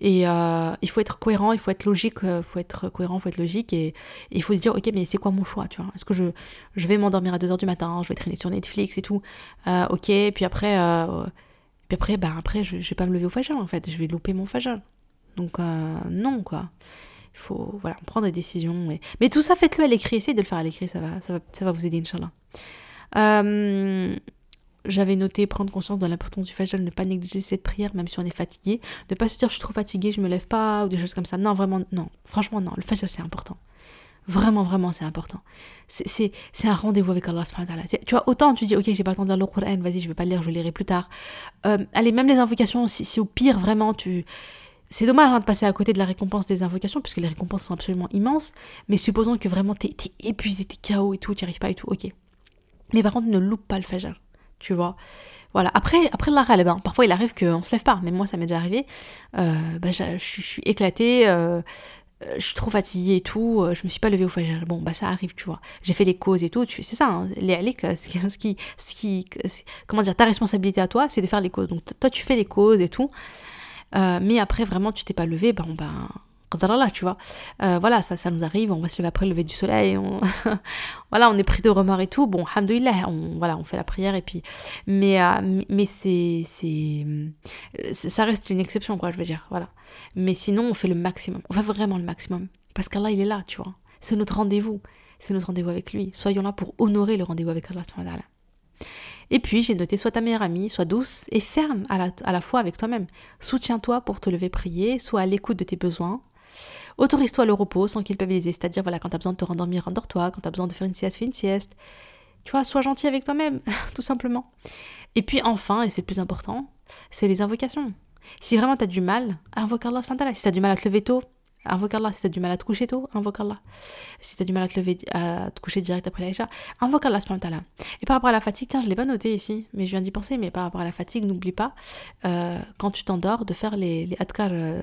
Et euh, il faut être cohérent, il faut être logique, il euh, faut être cohérent, il faut être logique et, il faut se dire, ok, mais c'est quoi mon choix, tu vois? Est-ce que je, je vais m'endormir à 2h du matin, je vais traîner sur Netflix et tout? Ok, puis après, puis après, bah, après je, je vais pas me lever au fajal en fait, je vais louper mon fajal. Donc non, quoi. Il faut voilà, prendre des décisions. Mais tout ça, faites-le à l'écrit, essayez de le faire à l'écrit, ça va, ça, va, ça va vous aider, Inch'Allah. Euh, j'avais noté prendre conscience de l'importance du fajr, ne pas négliger cette prière même si on est fatigué, ne pas se dire je suis trop fatigué, je me lève pas ou des choses comme ça. Non, vraiment, non. Franchement, non. Le fajr, c'est important. Vraiment, vraiment, c'est important. C'est un rendez-vous avec Allah. Tu vois, autant tu dis, ok, j'ai pas le temps de lire le Coran, vas-y, je vais pas le lire, je le lirai plus tard. Euh, allez, même les invocations, si, au pire, vraiment, tu. C'est dommage hein, de passer à côté de la récompense des invocations, puisque les récompenses sont absolument immenses. Mais supposons que vraiment t'es es épuisé, t'es KO et tout, tu arrives pas et tout, ok. Mais par contre, ne loupe pas le fajr, tu vois. Voilà. Après, après la ben, parfois il arrive qu'on se lève pas. Mais moi, ça m'est déjà arrivé. Euh, bah, je, suis éclatée. Euh, je suis trop fatiguée et tout, je me suis pas levée au fajr. Bon, bah ça arrive, tu vois. J'ai fait les causes et tout, c'est ça, hein, les qui, ce qui, ce qui, comment dire, ta responsabilité à toi, c'est de faire les causes. Donc toi, tu fais les causes et tout. Euh, mais après, vraiment, tu t'es pas levé, ben, ben tu vois. Euh, voilà, ça, ça nous arrive, on va se lever après le lever du soleil, voilà, on est pris de remords et tout. Bon, alhamdoulilah, on, voilà, on fait la prière et puis. Mais, euh, mais c'est, c'est. Ça reste une exception, quoi, je veux dire, voilà. Mais sinon, on fait le maximum, on fait vraiment le maximum. Parce qu'Allah, il est là, tu vois. C'est notre rendez-vous, c'est notre rendez-vous avec lui. Soyons là pour honorer le rendez-vous avec Allah. Et puis, j'ai noté sois ta meilleure amie, sois douce et ferme à la, fois avec toi-même. Soutiens-toi pour te lever prier, sois à l'écoute de tes besoins, Autorise-toi le repos sans culpabiliser, c'est-à-dire voilà, quand tu as besoin de te rendormir, rendors-toi, quand tu as besoin de faire une sieste, fais une sieste. Tu vois, sois gentil avec toi-même, tout simplement. Et puis enfin, et c'est le plus important, c'est les invocations. Si vraiment tu as du mal, invoque Allah. Si tu as du mal à te lever tôt, invoque Allah. Si tu as du mal à te coucher tôt, invoque Allah. Si tu as du mal à te lever, à te coucher direct après l'Aïcha, invoque Allah. Et par rapport à la fatigue, tiens, je l'ai pas noté ici, mais je viens d'y penser, mais par rapport à la fatigue, n'oublie pas, euh, quand tu t'endors, de faire les, les adkar euh,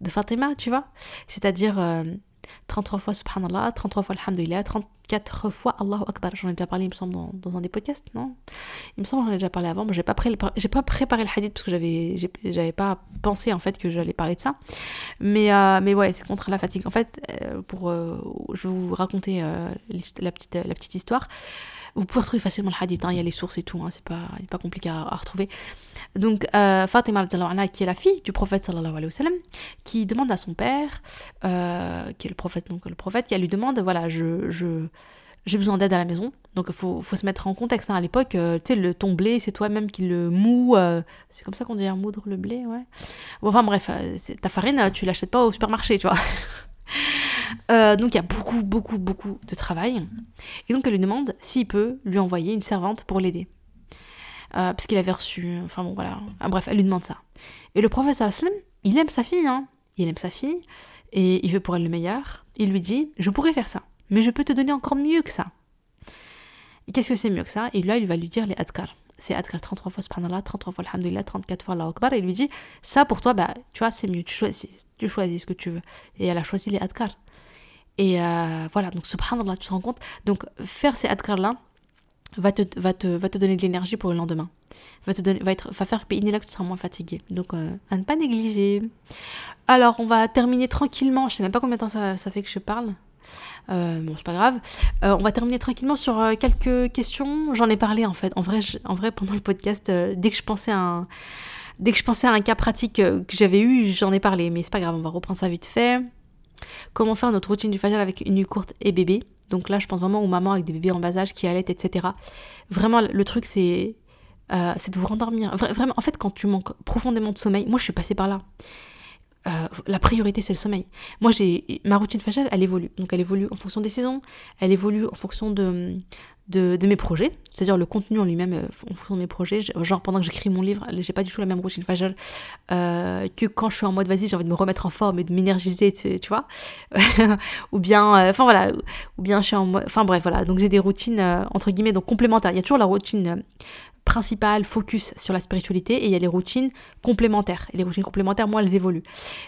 de Fatima, tu vois. C'est-à-dire 33 euh, fois Subhanallah, 33 fois Alhamdulillah, 34 fois Allahu Akbar. J'en ai déjà parlé, il me semble, dans, un des podcasts, non? Il me semble j'en ai déjà parlé avant. Bon, j'ai pas, pas préparé le hadith parce que j'avais, j'avais pas pensé en fait que j'allais parler de ça. Mais, euh, mais ouais, c'est contre la fatigue. En fait, euh, pour, je vais vous raconter la, petite, la petite histoire. Vous pouvez retrouver facilement le hadith, hein, il y a les sources et tout, hein, c'est pas, pas compliqué à, retrouver. Donc euh, Fatima, qui est la fille du prophète, sallallahu alayhi wa sallam, qui demande à son père, euh, qui est le prophète, donc le prophète, qui lui demande, voilà, je, je j'ai besoin d'aide à la maison. Donc il faut, faut, se mettre en contexte. Hein. À l'époque, euh, tu sais, le, ton blé, c'est toi-même qui le moue. Euh, c'est comme ça qu'on dit, hein, moudre le blé, ouais. Bon, enfin bref, ta farine, tu l'achètes pas au supermarché, tu vois. Donc il y a beaucoup, beaucoup, beaucoup de travail. Et donc elle lui demande s'il peut lui envoyer une servante pour l'aider. Euh, parce qu'il avait reçu, enfin bon voilà, ah, bref, elle lui demande ça. Et le prophète sallam, il aime sa fille, hein. Il aime sa fille et il veut pour elle le meilleur. Il lui dit Je pourrais faire ça, mais je peux te donner encore mieux que ça. Qu'est-ce que c'est mieux que ça? Et là, il va lui dire les adkar. C'est adkar 33 fois subhanallah, 33 fois alhamdulillah, 34 fois Allah akbar. Et il lui dit Ça pour toi, bah, tu vois, c'est mieux. Tu choisis, tu choisis ce que tu veux. Et elle a choisi les adkar. Et euh, voilà, donc subhanallah, tu te rends compte? Donc faire ces adkar-là va te, va, te, va te donner de l'énergie pour le lendemain. Va, te va, être, va faire que tu seras moins fatigué. Donc euh, à ne pas négliger. Alors on va terminer tranquillement. Je sais même pas combien de temps ça, fait que je parle. Euh, bon, c'est pas grave. Euh, on va terminer tranquillement sur euh, quelques questions. J'en ai parlé en fait. En vrai, en vrai pendant le podcast, dès que je pensais à un, dès que je pensais à un cas pratique que j'avais eu, j'en ai parlé. Mais c'est pas grave, on va reprendre ça vite fait. Comment faire notre routine du fajal avec une nuit courte et bébé? Donc là, je pense vraiment aux mamans avec des bébés en bas âge qui allaitent, etc. Vraiment, le truc, c'est c'est de vous rendormir. Vraiment, en fait, quand tu manques profondément de sommeil, moi, je suis passée par là. Euh, la priorité c'est le sommeil. Moi j'ai ma routine faciale elle évolue. Donc elle évolue en fonction des saisons, elle évolue en fonction de, de, mes projets, c'est-à-dire le contenu en lui-même euh, en fonction de mes projets. Genre pendant que j'écris mon livre, j'ai pas du tout la même routine euh, que quand je suis en mode vas-y j'ai envie de me remettre en forme et de m'énergiser, tu, vois. ou bien, enfin voilà, ou bien je suis en mode, enfin bref voilà. Donc j'ai des routines entre guillemets donc complémentaires. Il y a toujours la routine principale, focus sur la spiritualité, et il y a les routines complémentaires. Et les routines complémentaires, moi, elles évoluent.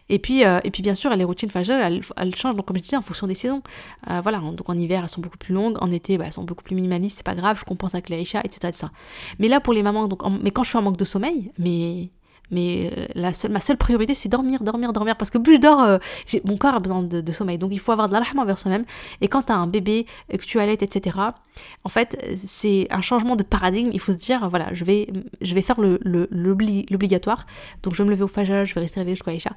Et puis, euh, et puis bien sûr, les routines elles, changent, comme je disais, en fonction des saisons. Euh, voilà, donc en hiver, elles sont beaucoup plus longues, en été, bah, elles sont beaucoup plus minimalistes, c'est pas grave, je compense avec les etc., etc. Mais là, pour les mamans, donc, mais quand je suis en manque de sommeil, mais mais euh, la seule, ma seule priorité, c'est dormir, dormir, dormir. Parce que plus je dors, euh, mon corps a besoin de, sommeil. Donc il faut avoir de la envers soi-même. Et quand tu as un bébé, que tu allaites, etc., en fait, c'est un changement de paradigme. Il faut se dire, voilà, je vais, je vais faire l'obligatoire. Le, Donc je vais me lever au fajr, je vais rester réveillée jusqu'à Aïcha.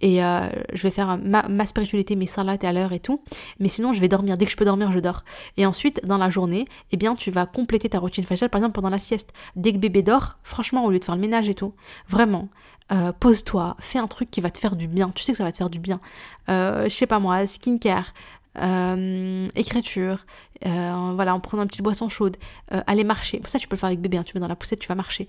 Et euh, je vais faire ma, spiritualité, mes salats à l'heure et tout. Mais sinon, je vais dormir. Dès que je peux dormir, je dors. Et ensuite, dans la journée, eh bien, tu vas compléter ta routine fajr, par exemple, pendant la sieste. Dès que bébé dort, franchement, au lieu de faire le ménage et tout, vraiment, euh, pose-toi, fais un truc qui va te faire du bien. Tu sais que ça va te faire du bien. Euh, je sais pas moi, skincare, euh, écriture, voilà, en prenant une petite boisson chaude, aller marcher. Ça, tu peux le faire avec bébé. Hein. tu mets dans la poussette, tu vas marcher,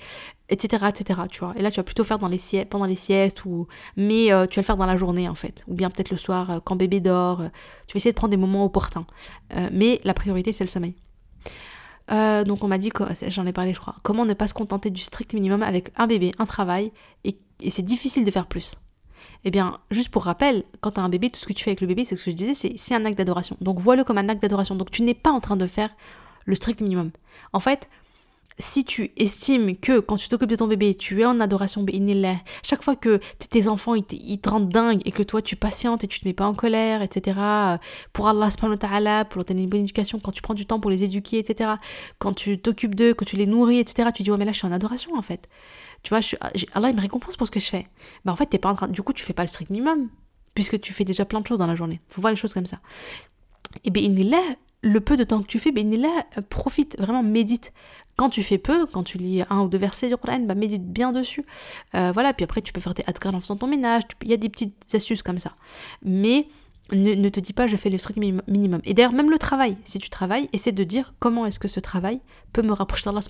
etc., etc. Tu vois. Et là, tu vas plutôt faire dans les pendant les siestes ou, mais tu vas le faire dans la journée en fait, ou bien peut-être le soir quand bébé dort. tu vas essayer de prendre des moments opportuns. mais la priorité, c'est le sommeil. Euh, donc on m'a dit, j'en ai parlé je crois, comment ne pas se contenter du strict minimum avec un bébé, un travail, et, c'est difficile de faire plus. Eh bien, juste pour rappel, quand tu as un bébé, tout ce que tu fais avec le bébé, c'est ce que je disais, c'est un acte d'adoration. Donc vois-le comme un acte d'adoration. Donc tu n'es pas en train de faire le strict minimum. En fait, si tu estimes que quand tu t'occupes de ton bébé, tu es en adoration, chaque fois que tes enfants ils te, rendent dingue et que toi tu patientes et tu te mets pas en colère, etc. Pour Allah pour leur donner une bonne éducation, quand tu prends du temps pour les éduquer, etc. Quand tu t'occupes d'eux, que tu les nourris, etc. Tu dis ouais mais là je suis en adoration en fait. Tu vois, je Allah il me récompense pour ce que je fais. Mais en fait t'es pas en train, du coup tu fais pas le strict minimum puisque tu fais déjà plein de choses dans la journée. Faut voir les choses comme ça. Et bien le peu de temps que tu fais, ben là, profite, vraiment médite. Quand tu fais peu, quand tu lis un ou deux versets du Coran, bah médite bien dessus. Euh, voilà, puis après tu peux faire tes adkar en faisant ton ménage, il y a des petites astuces comme ça. Mais ne, te dis pas je fais le strict minimum. Et d'ailleurs, même le travail, si tu travailles, essaie de dire comment est-ce que ce travail peut me rapprocher d'Allah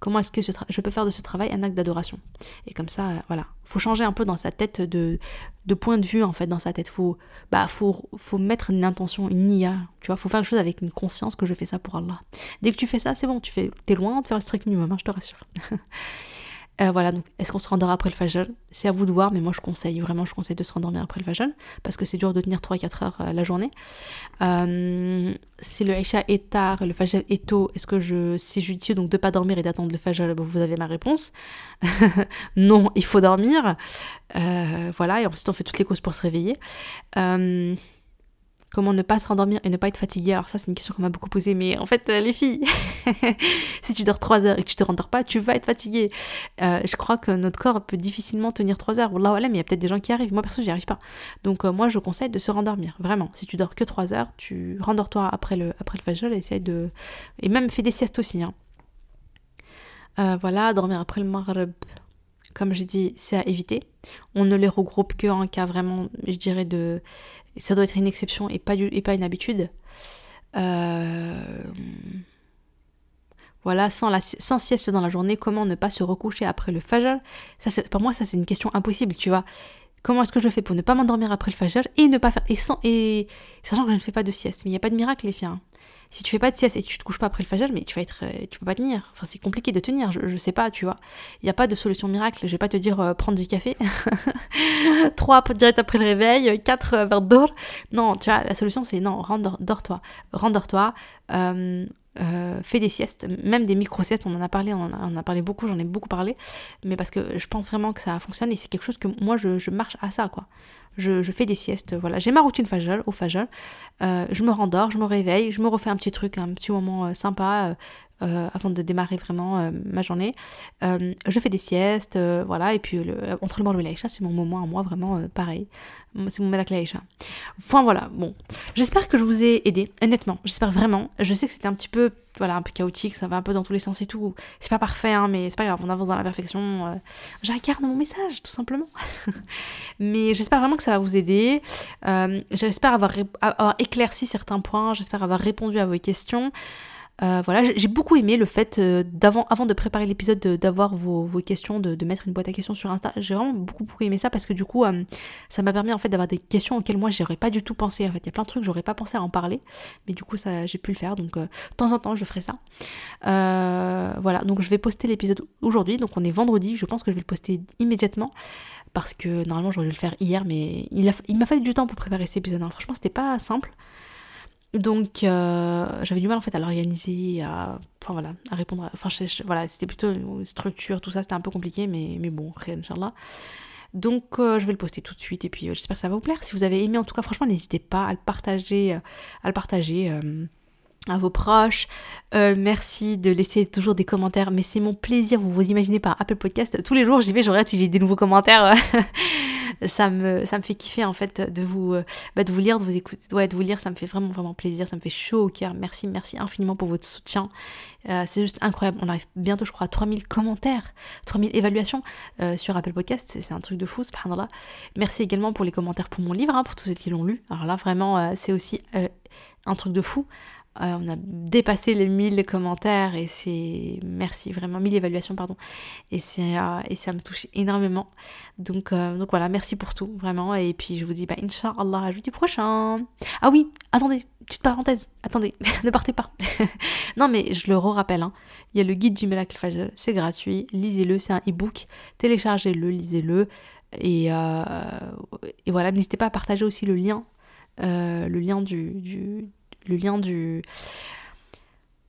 Comment est-ce que je peux faire de ce travail un acte d'adoration. Et comme ça, euh, voilà. Faut changer un peu dans sa tête de, de point de vue, en fait, dans sa tête. Faut, bah, faut, faut mettre une intention, une nia. Tu vois, faut faire les choses avec une conscience que je fais ça pour Allah. Dès que tu fais ça, c'est bon, tu fais, es loin de faire le strict minimum, hein, je te rassure. Euh, voilà, donc est-ce qu'on se rendort après le fajr C'est à vous de voir, mais moi je conseille, vraiment je conseille de se rendormir après le fajr, parce que c'est dur de tenir 3-4 heures euh, la journée. Euh, si le Aisha est tard le fajr est tôt, est-ce que je, c'est judicieux donc de pas dormir et d'attendre le fajr Vous avez ma réponse. non, il faut dormir. voilà, et ensuite on fait toutes les causes pour se réveiller. Comment ne pas se rendormir et ne pas être fatigué Alors ça, c'est une question qu'on m'a beaucoup posée. Mais en fait, euh, les filles, si tu dors 3 heures et que tu te rendors pas, tu vas être fatigué. Euh, je crois que notre corps peut difficilement tenir 3 heures. Là, mais il y a peut-être des gens qui arrivent. Moi, perso, j'y arrive pas. Donc euh, moi, je conseille de se rendormir. Vraiment. Si tu dors que 3 heures, tu rendors-toi après le, après le essaye de... Et même fais des siestes aussi. Hein. voilà, dormir après le maghreb comme j'ai dit, c'est à éviter. On ne les regroupe que en cas vraiment, je dirais, de ça doit être une exception et pas, une habitude. Euh, Voilà, sans, la, sieste dans la journée, comment ne pas se recoucher après le fajr? Pour moi, ça c'est une question impossible, tu vois. Comment est-ce que je fais pour ne pas m'endormir après le fajr et ne pas faire et et sachant que je ne fais pas de sieste, mais il n'y a pas de miracle les filles. Hein. Si tu fais pas de sieste et tu te couches pas après le fajr, mais tu vas être, euh, tu peux pas tenir. Enfin, c'est compliqué de tenir. Je, je sais pas, tu vois. Il n'y a pas de solution miracle. Je vais pas te dire euh, prendre du café. Trois direct après le réveil, quatre euh, vers d'or. Non, tu vois, la solution c'est non, dors-toi, rendors-toi. Euh, euh, fais des siestes, même des micro-siestes, on en a parlé, on en a, parlé beaucoup, j'en ai beaucoup parlé, mais parce que je pense vraiment que ça fonctionne et c'est quelque chose que moi je, marche à ça, quoi. Je, fais des siestes, voilà. J'ai ma routine fajol, au fajol, euh, je me rendors, je me réveille, je me refais un petit truc, un petit moment euh, sympa, euh, avant de démarrer vraiment euh, ma journée. Euh, je fais des siestes, voilà, et puis entre le Maghrib et l'Aïcha, c'est mon moment à moi, vraiment pareil. C'est mon Melak l'Aïcha. Enfin voilà, bon. J'espère que je vous ai aidé, honnêtement, j'espère vraiment. Je sais que c'était un petit peu, voilà, un peu chaotique, ça va un peu dans tous les sens et tout. C'est pas parfait, hein, mais c'est pas grave, on avance dans la perfection. J'incarne mon message, tout simplement. mais j'espère vraiment que ça va vous aider. j'espère avoir éclairci certains points, j'espère avoir répondu à vos questions. Euh, voilà, j'ai beaucoup aimé le fait euh, avant de préparer l'épisode, d'avoir vos, questions, de, mettre une boîte à questions sur Insta. J'ai vraiment beaucoup, aimé ça parce que du coup, euh, ça m'a permis en d'avoir des questions auxquelles moi j'aurais pas du tout pensé. En fait, il y a plein de trucs j'aurais pas pensé à en parler, mais du coup, ça, j'ai pu le faire. Donc, de temps en temps, je ferai ça. voilà, donc je vais poster l'épisode aujourd'hui. Donc, on est vendredi. Je pense que je vais le poster immédiatement parce que normalement j'aurais dû le faire hier, mais il, il m'a fallu du temps pour préparer cet épisode. Hein. Franchement, c'était pas simple. Donc euh, j'avais du mal en fait à l'organiser, à, enfin voilà, à répondre. À, enfin voilà, c'était plutôt une structure, tout ça, c'était un peu compliqué, mais, bon, rien, Inch'Allah. Donc euh, je vais le poster tout de suite et puis euh, j'espère que ça va vous plaire. Si vous avez aimé, en tout cas, franchement, n'hésitez pas à le partager, à le partager à vos proches. merci de laisser toujours des commentaires, mais c'est mon plaisir. Vous vous imaginez par Apple Podcast, tous les jours j'y vais, je regarde si j'ai des nouveaux commentaires ça me, ça me fait kiffer en fait de vous, euh, bah, de vous lire, de vous écouter, ouais, de vous lire, ça me fait vraiment vraiment plaisir, ça me fait chaud au cœur. Merci, merci infiniment pour votre soutien. Euh, c'est juste incroyable. On arrive bientôt, je crois, à 3000 commentaires, 3000 évaluations euh, sur Apple Podcast. C'est un truc de fou, subhanallah. Merci également pour les commentaires pour mon livre, hein, pour tous ceux qui l'ont lu. Alors là, vraiment, c'est aussi un truc de fou. Euh, on a dépassé les 1000 commentaires et c'est merci vraiment 1000 évaluations pardon. Euh, et ça me touche énormément. Donc euh, donc voilà merci pour tout vraiment. Et puis je vous dis bah inchallah à jeudi prochain. Ah oui attendez petite parenthèse attendez ne partez pas. Non mais je le rappelle hein, il y a le guide du Melak c'est gratuit. Lisez-le c'est un e-book. Téléchargez-le lisez-le. Et, et voilà n'hésitez pas à partager aussi le lien le lien du, le lien du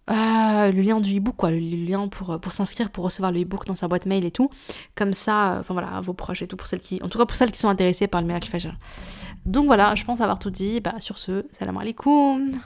euh, le lien du ebook quoi le, lien pour, pour s'inscrire pour recevoir le ebook dans sa boîte mail et tout. Comme ça enfin voilà vos proches et tout pour celles qui en tout cas pour celles qui sont intéressées par le miracle Fajr. Donc voilà je pense avoir tout dit. Bah sur ce salam alaikum